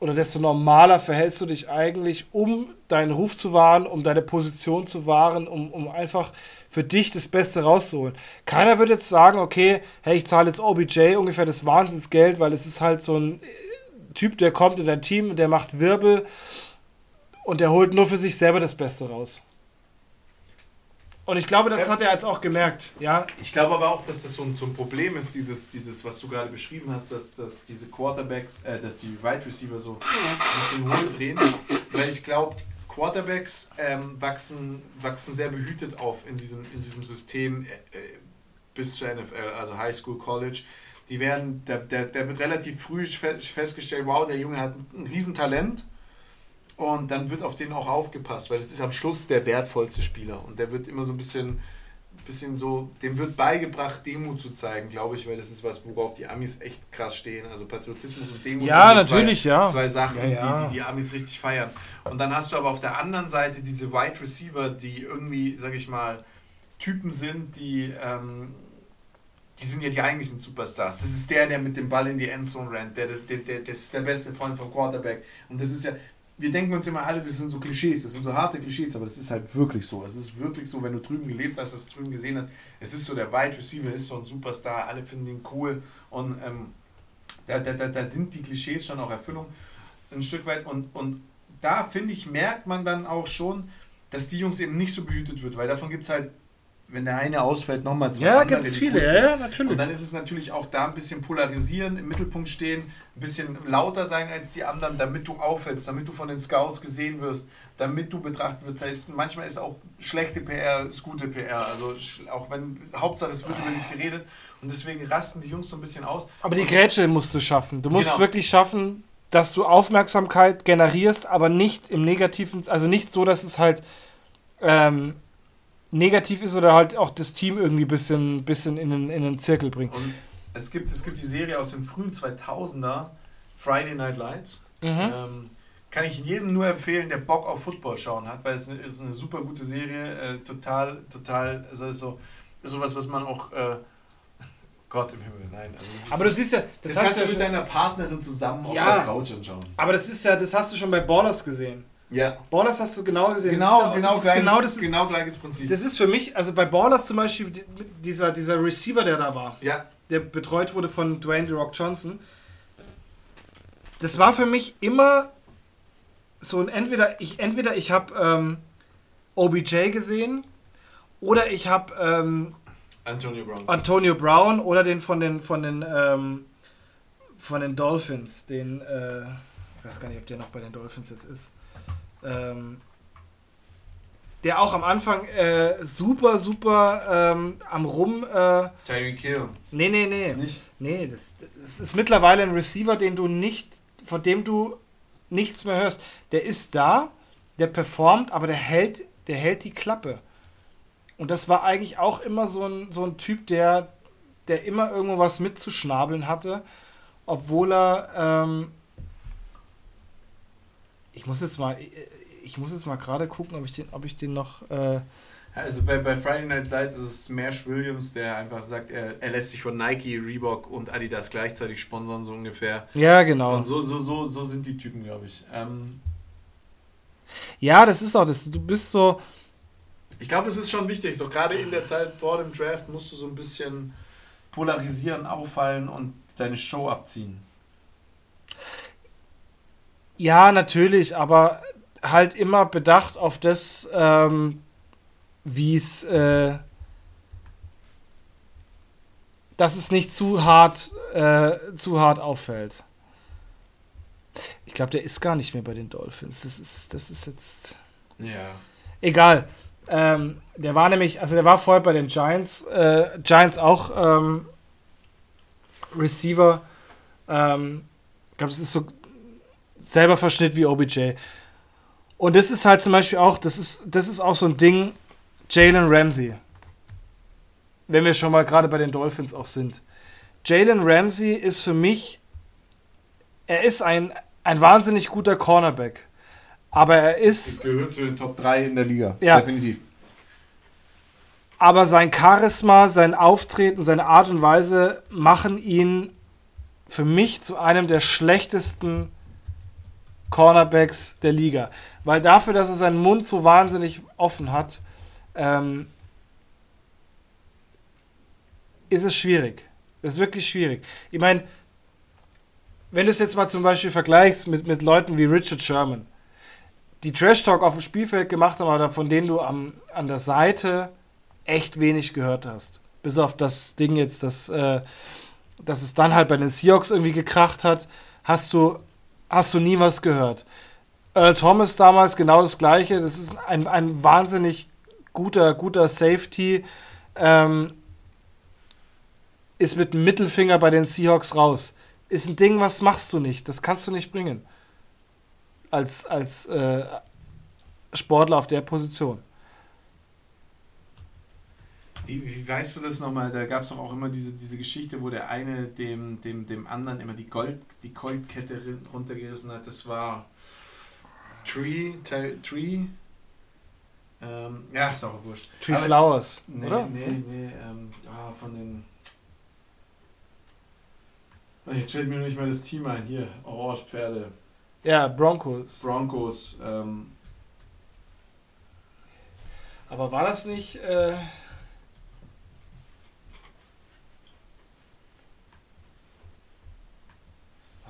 oder desto normaler verhältst du dich eigentlich, um deinen Ruf zu wahren, um deine Position zu wahren, um, um einfach für dich das Beste rauszuholen. Keiner wird jetzt sagen, okay, hey, ich zahle jetzt OBJ ungefähr das Wahnsinnsgeld, weil es ist halt so ein Typ, der kommt in dein Team, der macht Wirbel und der holt nur für sich selber das Beste raus. Und ich glaube, das hat er jetzt auch gemerkt, ja. Ich glaube aber auch, dass das so ein, so ein Problem ist, dieses, dieses, was du gerade beschrieben hast, dass, dass diese Quarterbacks, äh, dass die Wide right Receiver so ein bisschen hohl drehen. Weil ich glaube, Quarterbacks ähm, wachsen, wachsen sehr behütet auf in diesem, in diesem System äh, äh bis zur NFL, also High School, College. Die werden, der, der, der wird relativ früh festgestellt, wow, der Junge hat ein Riesentalent. Und dann wird auf den auch aufgepasst, weil das ist am Schluss der wertvollste Spieler. Und der wird immer so ein bisschen bisschen so, dem wird beigebracht, Demut zu zeigen, glaube ich, weil das ist was, worauf die Amis echt krass stehen. Also Patriotismus und Demut ja, sind natürlich, zwei, ja. zwei Sachen, ja, ja. Die, die die Amis richtig feiern. Und dann hast du aber auf der anderen Seite diese Wide Receiver, die irgendwie, sag ich mal, Typen sind, die, ähm, die sind ja die eigentlichen Superstars. Das ist der, der mit dem Ball in die Endzone rennt, der, der, der, das ist der beste Freund vom Quarterback. Und das ist ja, wir denken uns immer alle, das sind so Klischees, das sind so harte Klischees, aber das ist halt wirklich so. Es ist wirklich so, wenn du drüben gelebt hast, du drüben gesehen hast, es ist so, der Wide Receiver ist so ein Superstar, alle finden ihn cool und ähm, da, da, da, da sind die Klischees schon auch Erfüllung ein Stück weit und, und da finde ich, merkt man dann auch schon, dass die Jungs eben nicht so behütet wird, weil davon gibt es halt wenn der eine ausfällt, nochmal zwei ja, andere. Ja, viele, ja, ja, natürlich. Und dann ist es natürlich auch da ein bisschen polarisieren, im Mittelpunkt stehen, ein bisschen lauter sein als die anderen, damit du auffällst, damit du von den Scouts gesehen wirst, damit du betrachtet wirst. Das heißt, manchmal ist auch schlechte PR ist gute PR. Also auch wenn, Hauptsache es wird über dich geredet und deswegen rasten die Jungs so ein bisschen aus. Aber die Grätsche musst du schaffen. Du musst genau. wirklich schaffen, dass du Aufmerksamkeit generierst, aber nicht im negativen, also nicht so, dass es halt ähm, negativ ist oder halt auch das Team irgendwie ein bisschen, bisschen in, den, in den Zirkel bringt. Und es gibt, es gibt die Serie aus den frühen 2000er, Friday Night Lights. Mhm. Ähm, kann ich jedem nur empfehlen, der Bock auf Football schauen hat, weil es eine, ist eine super gute Serie, äh, total, total, also ist so sowas, was man auch äh, <laughs> Gott im Himmel, nein. Also aber so, du siehst ja, das, das kannst du ja mit deiner Partnerin zusammen auf ja, der Couch anschauen. Aber das ist ja, das hast du schon bei Ballers gesehen. Ja. Ballers hast du genau gesehen. Genau, ja, genau, gleiches, genau, das ist, genau gleiches Prinzip. Das ist für mich, also bei Ballers zum Beispiel, dieser, dieser Receiver, der da war, ja. der betreut wurde von Dwayne The Rock Johnson, das war für mich immer so ein entweder ich entweder ich habe ähm, OBJ gesehen oder ich habe ähm, Antonio Brown. Antonio Brown oder den von den von den ähm, von den Dolphins, den, äh, ich weiß gar nicht, ob der noch bei den Dolphins jetzt ist. Ähm, der auch am Anfang äh, super, super ähm, am Rum. Äh, Tyreek Hill. Nee, nee, nee. Nicht? Nee, das, das ist mittlerweile ein Receiver, den du nicht, von dem du nichts mehr hörst. Der ist da, der performt, aber der hält, der hält die Klappe. Und das war eigentlich auch immer so ein, so ein Typ, der, der immer irgendwo was mitzuschnabeln hatte, obwohl er. Ähm, ich muss jetzt mal ich muss jetzt mal gerade gucken, ob ich den, ob ich den noch. Äh also bei, bei Friday Night Lights ist es Mersh Williams, der einfach sagt, er, er lässt sich von Nike, Reebok und Adidas gleichzeitig sponsern, so ungefähr. Ja, genau. Und so, so, so, so sind die Typen, glaube ich. Ähm ja, das ist auch das. Du bist so. Ich glaube, es ist schon wichtig, so gerade in der Zeit vor dem Draft musst du so ein bisschen polarisieren, auffallen und deine Show abziehen. Ja, natürlich, aber halt immer bedacht auf das, ähm, wie es, äh, dass es nicht zu hart, äh, zu hart auffällt. Ich glaube, der ist gar nicht mehr bei den Dolphins. Das ist, das ist jetzt. Ja. Egal. Ähm, der war nämlich, also der war vorher bei den Giants. Äh, Giants auch ähm, Receiver. Ähm, ich glaube, es ist so selber Verschnitt wie OBJ. Und das ist halt zum Beispiel auch, das ist, das ist auch so ein Ding, Jalen Ramsey. Wenn wir schon mal gerade bei den Dolphins auch sind. Jalen Ramsey ist für mich, er ist ein, ein wahnsinnig guter Cornerback. Aber er ist. Gehört zu den Top 3 in der Liga. Ja. Definitiv. Aber sein Charisma, sein Auftreten, seine Art und Weise machen ihn für mich zu einem der schlechtesten Cornerbacks der Liga. Weil dafür, dass er seinen Mund so wahnsinnig offen hat, ähm, ist es schwierig. Das ist wirklich schwierig. Ich meine, wenn du es jetzt mal zum Beispiel vergleichst mit, mit Leuten wie Richard Sherman, die Trash Talk auf dem Spielfeld gemacht haben, aber von denen du am, an der Seite echt wenig gehört hast. Bis auf das Ding jetzt, dass, äh, dass es dann halt bei den Seahawks irgendwie gekracht hat, hast du, hast du nie was gehört. Earl Thomas damals genau das gleiche. Das ist ein, ein wahnsinnig guter, guter Safety. Ähm, ist mit dem Mittelfinger bei den Seahawks raus. Ist ein Ding, was machst du nicht. Das kannst du nicht bringen. Als, als äh, Sportler auf der Position. Wie, wie weißt du das nochmal? Da gab es doch auch immer diese, diese Geschichte, wo der eine dem, dem, dem anderen immer die Gold, die Goldkette runtergerissen hat. Das war Tree, Tree. Ähm, ja, ist auch wurscht. Tree Aber, Flowers, nee, oder? Nee, nee, ähm, oh, von den. Jetzt fällt mir nicht mal das Team ein. Hier, Orange Pferde. Ja, Broncos. Broncos. Ähm. Aber war das nicht. Äh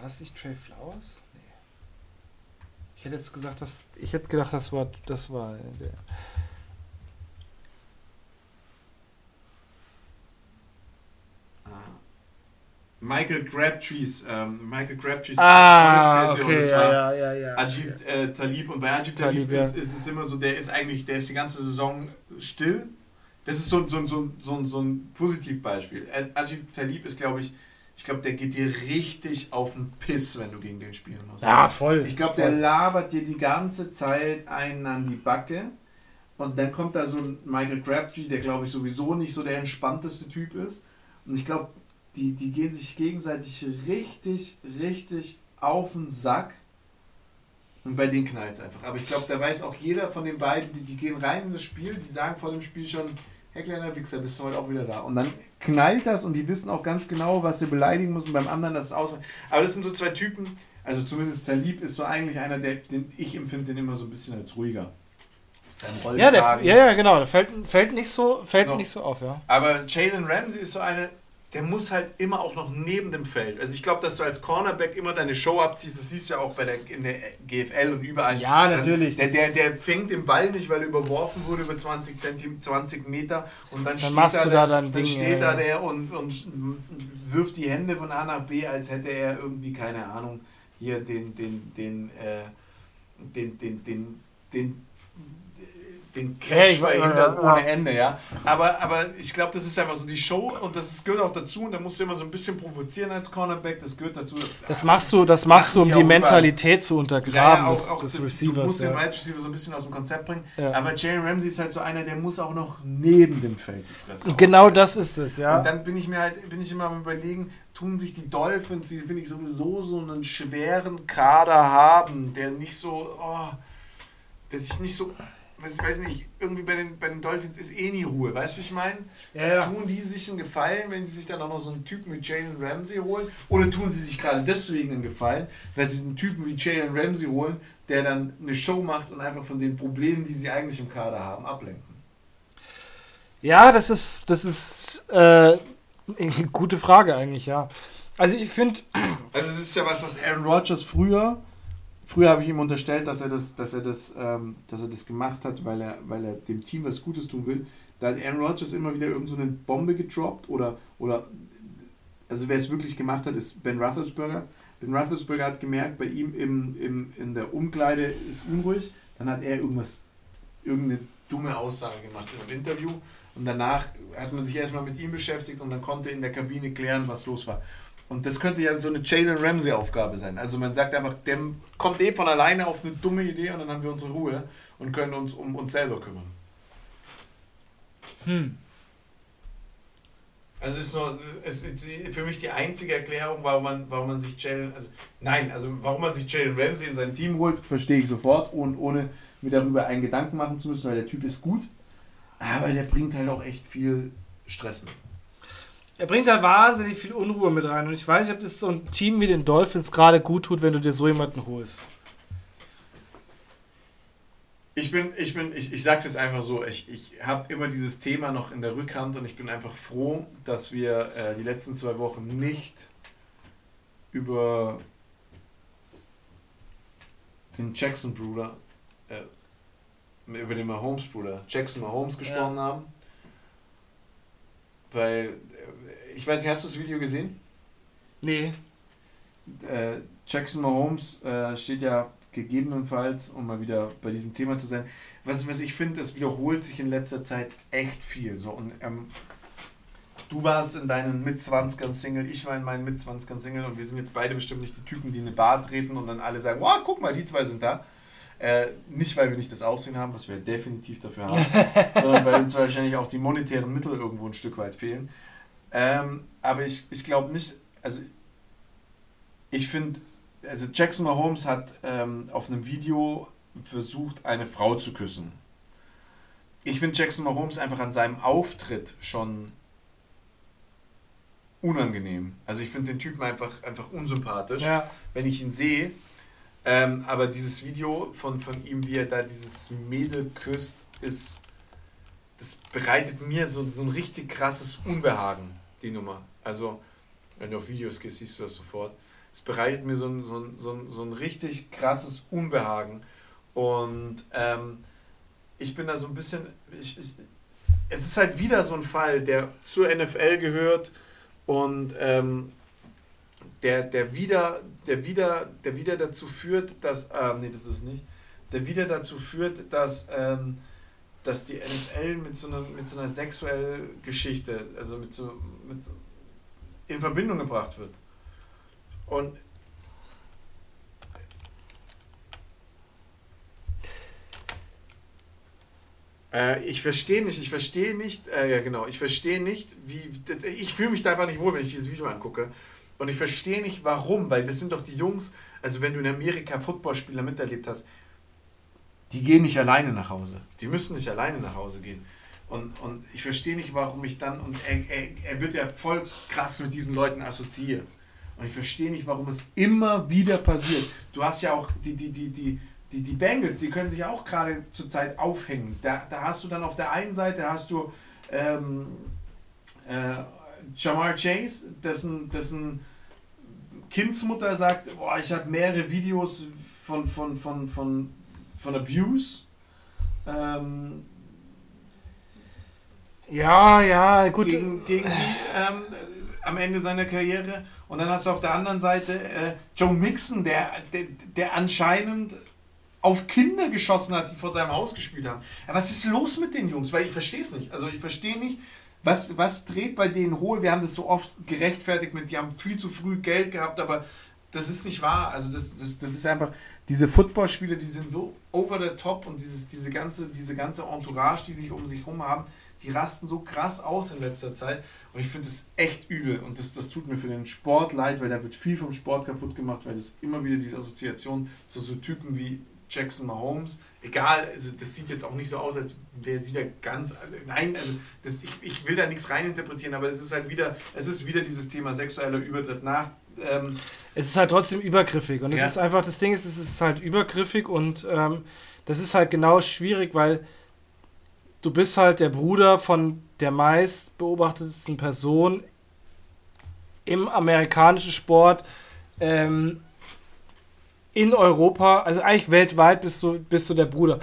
war das nicht Trey Flowers? Ich hätte jetzt gesagt, dass ich hätte gedacht, das war das war der. Ah. Michael Crabtrees, ähm, Michael Crabtrees ah, okay, und ja, ja, ja, ja, Ajib äh, Talib und bei Ajib Talib, Talib ist, ist, es immer so, der ist eigentlich, der ist die ganze Saison still. Das ist so, so, so, so, so ein Positivbeispiel. Ajib Talib ist, glaube ich, ich glaube, der geht dir richtig auf den Piss, wenn du gegen den spielen musst. Ja, voll. Ich glaube, der labert dir die ganze Zeit einen an die Backe. Und dann kommt da so ein Michael Crabtree, der glaube ich sowieso nicht so der entspannteste Typ ist. Und ich glaube, die, die gehen sich gegenseitig richtig, richtig auf den Sack. Und bei denen knallt es einfach. Aber ich glaube, da weiß auch jeder von den beiden, die, die gehen rein in das Spiel, die sagen vor dem Spiel schon, Herr kleiner Wichser, bist du heute auch wieder da. Und dann knallt das und die wissen auch ganz genau, was sie beleidigen müssen beim anderen, das ist aus. Aber das sind so zwei Typen, also zumindest Talib ist so eigentlich einer, der, den ich empfinde den immer so ein bisschen als ruhiger. Ja, der, ja, ja, genau, der fällt, fällt, nicht, so, fällt so. nicht so auf, ja. Aber Jalen Ramsey ist so eine, der muss halt immer auch noch neben dem Feld. Also ich glaube, dass du als Cornerback immer deine Show abziehst. Das siehst du ja auch bei der, in der GFL und überall. Ja, natürlich. Der, der, der fängt den Ball nicht, weil er überworfen wurde über 20, Zentim 20 Meter. Und dann, dann steht, da, du da dann, dann Ding, steht ja. da der und, und wirft die Hände von A nach B, als hätte er irgendwie, keine Ahnung, hier den, den, den, äh, den, den, den, den den Catch hey, verhindert ja, ohne Ende, ja. Aber, aber ich glaube, das ist einfach so die Show und das gehört auch dazu und da musst du immer so ein bisschen provozieren als Cornerback, das gehört dazu. Das, das machst du, das machst du, um die, die Mentalität über, zu untergraben ja, ja, auch, auch des, des Receivers. Du musst den Wide Receiver so ein bisschen aus dem Konzept bringen, aber Jalen Ramsey ist halt so einer, der muss auch noch neben dem Feld die Fresse Genau das ist es, ja. Und dann bin ich mir halt, bin ich immer am überlegen, tun sich die Dolphins, die finde ich sowieso so einen schweren Kader haben, der nicht so, oh, der sich nicht so ich weiß nicht, irgendwie bei den, bei den Dolphins ist eh nie Ruhe. Weißt du, wie ich meine? Ja, ja. Tun die sich einen Gefallen, wenn sie sich dann auch noch so einen Typen wie Jalen Ramsey holen? Oder tun sie sich gerade deswegen einen Gefallen, weil sie einen Typen wie Jalen Ramsey holen, der dann eine Show macht und einfach von den Problemen, die sie eigentlich im Kader haben, ablenken? Ja, das ist, das ist äh, eine gute Frage eigentlich, ja. Also ich finde. Also es ist ja was, was Aaron Rodgers früher Früher habe ich ihm unterstellt, dass er das, dass er das, ähm, dass er das gemacht hat, weil er, weil er dem Team was Gutes tun will. Da hat Aaron Rodgers immer wieder irgendeine so Bombe gedroppt oder, oder also wer es wirklich gemacht hat, ist Ben Roethlisberger. Ben Roethlisberger hat gemerkt, bei ihm im, im, in der Umkleide ist unruhig. Dann hat er irgendwas, irgendeine dumme Aussage gemacht in einem Interview. Und danach hat man sich erstmal mit ihm beschäftigt und dann konnte in der Kabine klären, was los war. Und das könnte ja so eine Jalen Ramsey-Aufgabe sein. Also man sagt einfach, der kommt eh von alleine auf eine dumme Idee und dann haben wir unsere Ruhe und können uns um uns selber kümmern. Hm. Also ist nur, es ist für mich die einzige Erklärung, warum man, warum man sich Jalen, also nein, also warum man sich Jalen Ramsey in sein Team holt, verstehe ich sofort und ohne mir darüber einen Gedanken machen zu müssen, weil der Typ ist gut, aber der bringt halt auch echt viel Stress mit er bringt da wahnsinnig viel Unruhe mit rein. Und ich weiß nicht, ob das so ein Team wie den Dolphins gerade gut tut, wenn du dir so jemanden holst. Ich bin, ich bin, ich, ich sag's jetzt einfach so, ich, ich habe immer dieses Thema noch in der Rückhand und ich bin einfach froh, dass wir äh, die letzten zwei Wochen nicht über den Jackson-Bruder, äh, über den Mahomes-Bruder, Jackson Mahomes gesprochen ja. haben. Weil ich weiß nicht, hast du das Video gesehen? Nee. Äh, Jackson Mahomes äh, steht ja gegebenenfalls, um mal wieder bei diesem Thema zu sein, was, was ich finde, es wiederholt sich in letzter Zeit echt viel. So, und ähm, du warst in deinen Mitzwanzigern Single, ich war in meinen Mitzwanzigern Single und wir sind jetzt beide bestimmt nicht die Typen, die in eine Bar treten und dann alle sagen, wow, guck mal, die zwei sind da. Äh, nicht, weil wir nicht das Aussehen haben, was wir definitiv dafür haben, <laughs> sondern weil uns wahrscheinlich auch die monetären Mittel irgendwo ein Stück weit fehlen. Ähm, aber ich, ich glaube nicht, also ich finde, also Jackson Mahomes hat ähm, auf einem Video versucht, eine Frau zu küssen. Ich finde Jackson Mahomes einfach an seinem Auftritt schon unangenehm. Also ich finde den Typen einfach, einfach unsympathisch, ja. wenn ich ihn sehe. Ähm, aber dieses Video von, von ihm, wie er da dieses Mädel küsst, ist, das bereitet mir so, so ein richtig krasses Unbehagen die Nummer. Also, wenn du auf Videos gehst, siehst du das sofort. Es bereitet mir so ein, so ein, so ein, so ein richtig krasses Unbehagen. Und ähm, ich bin da so ein bisschen. Ich, ich, es ist halt wieder so ein Fall, der zur NFL gehört und ähm, der, der, wieder, der, wieder, der wieder dazu führt, dass. Äh, nee, das ist nicht. Der wieder dazu führt, dass. Ähm, dass die NFL mit so einer, mit so einer sexuellen Geschichte, also mit so, mit, in Verbindung gebracht wird. Und äh, ich verstehe nicht, ich verstehe nicht, äh, ja genau, ich verstehe nicht, wie, ich fühle mich da einfach nicht wohl, wenn ich dieses Video angucke. Und ich verstehe nicht, warum, weil das sind doch die Jungs, also wenn du in Amerika Footballspieler miterlebt hast, die gehen nicht alleine nach Hause. Die müssen nicht alleine nach Hause gehen. Und, und ich verstehe nicht, warum ich dann, und er, er, er wird ja voll krass mit diesen Leuten assoziiert. Und ich verstehe nicht, warum es immer wieder passiert. Du hast ja auch die, die, die, die, die, die Bengals, die können sich auch gerade zurzeit aufhängen. Da, da hast du dann auf der einen Seite hast du ähm, äh, Jamar Chase, dessen, dessen Kindsmutter sagt, boah, ich habe mehrere Videos von, von, von, von, von Abuse. Ähm, ja, ja, gut. Gegen, gegen sie ähm, am Ende seiner Karriere. Und dann hast du auf der anderen Seite äh, Joe Mixon, der, der, der anscheinend auf Kinder geschossen hat, die vor seinem Haus gespielt haben. Aber was ist los mit den Jungs? Weil ich verstehe es nicht. Also ich verstehe nicht, was, was dreht bei denen hohl? Wir haben das so oft gerechtfertigt mit, die haben viel zu früh Geld gehabt, aber das ist nicht wahr. Also das, das, das ist einfach, diese Footballspiele, die sind so over the top und dieses, diese, ganze, diese ganze Entourage, die sich um sich herum haben, die rasten so krass aus in letzter Zeit. Und ich finde das echt übel. Und das, das tut mir für den Sport leid, weil da wird viel vom Sport kaputt gemacht, weil das immer wieder diese Assoziation zu so Typen wie Jackson Mahomes. Egal, also das sieht jetzt auch nicht so aus, als wäre sie da ganz. Also nein, also das, ich, ich will da nichts reininterpretieren, aber es ist halt wieder, es ist wieder dieses Thema sexueller Übertritt nach. Ähm, es ist halt trotzdem übergriffig. Und es ja. ist einfach, das Ding ist, es ist halt übergriffig und ähm, das ist halt genau schwierig, weil du bist halt der Bruder von der meist beobachtetesten Person im amerikanischen Sport. Ähm, in Europa, also eigentlich weltweit bist du, bist du der Bruder.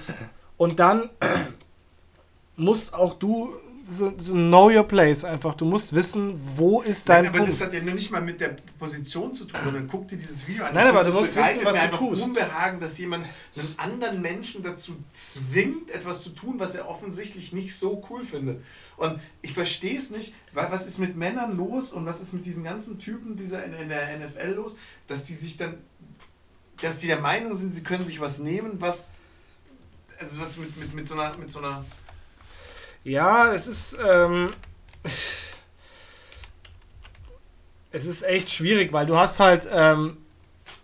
Und dann <clears throat> musst auch du so, so know your place einfach. Du musst wissen, wo ist dein Nein, aber Punkt. das hat ja nur nicht mal mit der Position zu tun, sondern guck dir dieses Video an. Nein, aber du musst wissen, was du tust. Unbehagen, dass jemand einen anderen Menschen dazu zwingt, etwas zu tun, was er offensichtlich nicht so cool findet. Und ich verstehe es nicht, weil was ist mit Männern los und was ist mit diesen ganzen Typen dieser in der NFL los, dass die sich dann dass sie der Meinung sind, sie können sich was nehmen, was. Also was mit, mit, mit, so, einer, mit so einer. Ja, es ist. Ähm, es ist echt schwierig, weil du hast halt. Ähm,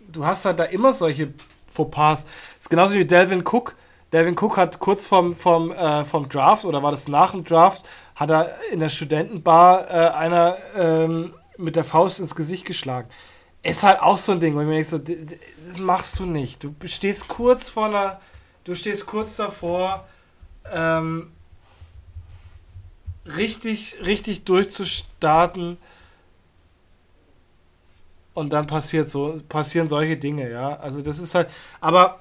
du hast halt da immer solche Fauxpas. Es ist genauso wie Delvin Cook. Delvin Cook hat kurz vom, vom, äh, vom Draft, oder war das nach dem Draft, hat er in der Studentenbar äh, einer ähm, mit der Faust ins Gesicht geschlagen ist halt auch so ein Ding, wo ich mir denke, so, das machst du nicht. Du stehst kurz vor einer, du stehst kurz davor, ähm, richtig, richtig durchzustarten und dann passiert so, passieren solche Dinge, ja. Also das ist halt, aber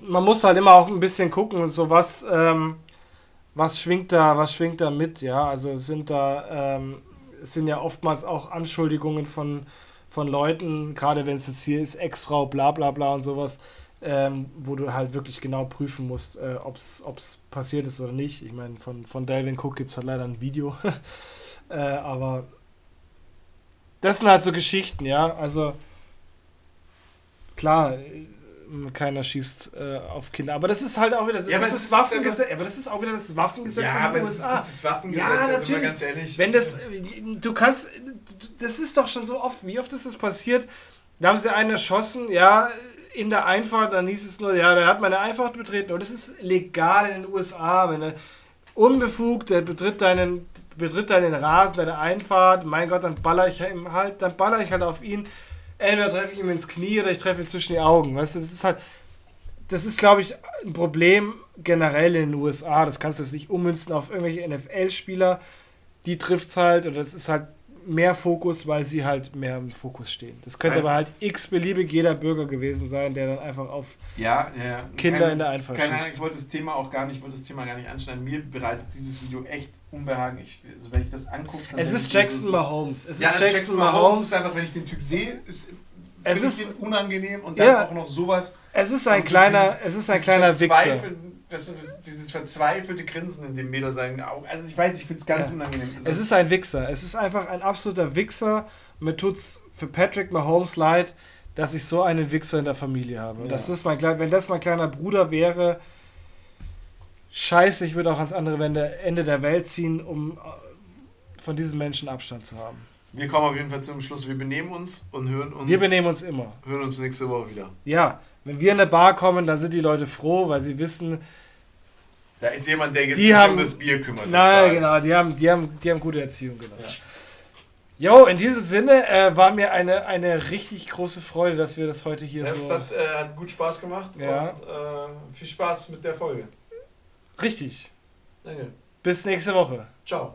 man muss halt immer auch ein bisschen gucken, so was, ähm, was schwingt da, was schwingt da mit, ja. Also sind da, ähm, es sind ja oftmals auch Anschuldigungen von, von Leuten, gerade wenn es jetzt hier ist, Ex-Frau, bla bla bla und sowas, ähm, wo du halt wirklich genau prüfen musst, äh, ob es passiert ist oder nicht. Ich meine, von, von Delvin Cook gibt es halt leider ein Video. <laughs> äh, aber das sind halt so Geschichten, ja. Also klar, keiner schießt äh, auf Kinder. Aber das ist halt auch wieder das, ja, ist das Waffengesetz. Ja, aber das ist auch wieder das Waffengesetz ja, aber das USA. ist nicht das Waffengesetz, ja, also natürlich. ganz ehrlich. Wenn das, du kannst, das ist doch schon so oft, wie oft ist das passiert? Da haben sie einen erschossen, ja, in der Einfahrt, dann hieß es nur, ja, der hat meine Einfahrt betreten. Und das ist legal in den USA, wenn er unbefugt, der betritt deinen, betritt deinen Rasen, deine Einfahrt, mein Gott, dann baller ich halt, dann baller ich halt auf ihn entweder treffe ich ihm ins Knie oder ich treffe ihn zwischen die Augen. Weißt du, das ist halt, das ist, glaube ich, ein Problem generell in den USA. Das kannst du nicht ummünzen auf irgendwelche NFL-Spieler. Die trifft es halt, oder das ist halt mehr Fokus, weil sie halt mehr im Fokus stehen. Das könnte ja. aber halt x-beliebig jeder Bürger gewesen sein, der dann einfach auf ja, ja. Kinder Kein, in der Einfahrt Keine Ahnung, ich wollte das Thema auch gar nicht, ich wollte das Thema gar nicht anschneiden. Mir bereitet dieses Video echt Unbehagen. Ich, also wenn ich das angucke, Es ist Jackson Mahomes. Es ja, ist Jackson, Jackson Mahomes. Mahomes ist einfach, wenn ich den Typ sehe, ist, es ist unangenehm und dann ja, auch noch sowas. Es ist ein kleiner, dieses, es ist ein kleiner Wichser das ist dieses verzweifelte Grinsen in dem Mädel seinen Augen. Also ich weiß, ich finde es ganz ja. unangenehm. Also es ist ein Wichser. Es ist einfach ein absoluter Wichser. Mir tut es für Patrick Mahomes leid, dass ich so einen Wichser in der Familie habe. Ja. Das ist mein, wenn das mein kleiner Bruder wäre, scheiße, ich würde auch ans andere Ende der Welt ziehen, um äh, von diesen Menschen Abstand zu haben. Wir kommen auf jeden Fall zum Schluss. Wir benehmen uns und hören uns. Wir benehmen uns immer. Hören uns nächste Woche wieder. Ja, wenn wir in eine Bar kommen, dann sind die Leute froh, weil sie wissen, da ist jemand, der jetzt sich haben, um das Bier kümmert. Nein, genau, die haben, die, haben, die haben gute Erziehung genossen. Ja. Jo, in diesem Sinne äh, war mir eine, eine richtig große Freude, dass wir das heute hier es so... Es hat, äh, hat gut Spaß gemacht ja. und äh, viel Spaß mit der Folge. Richtig. Danke. Bis nächste Woche. Ciao.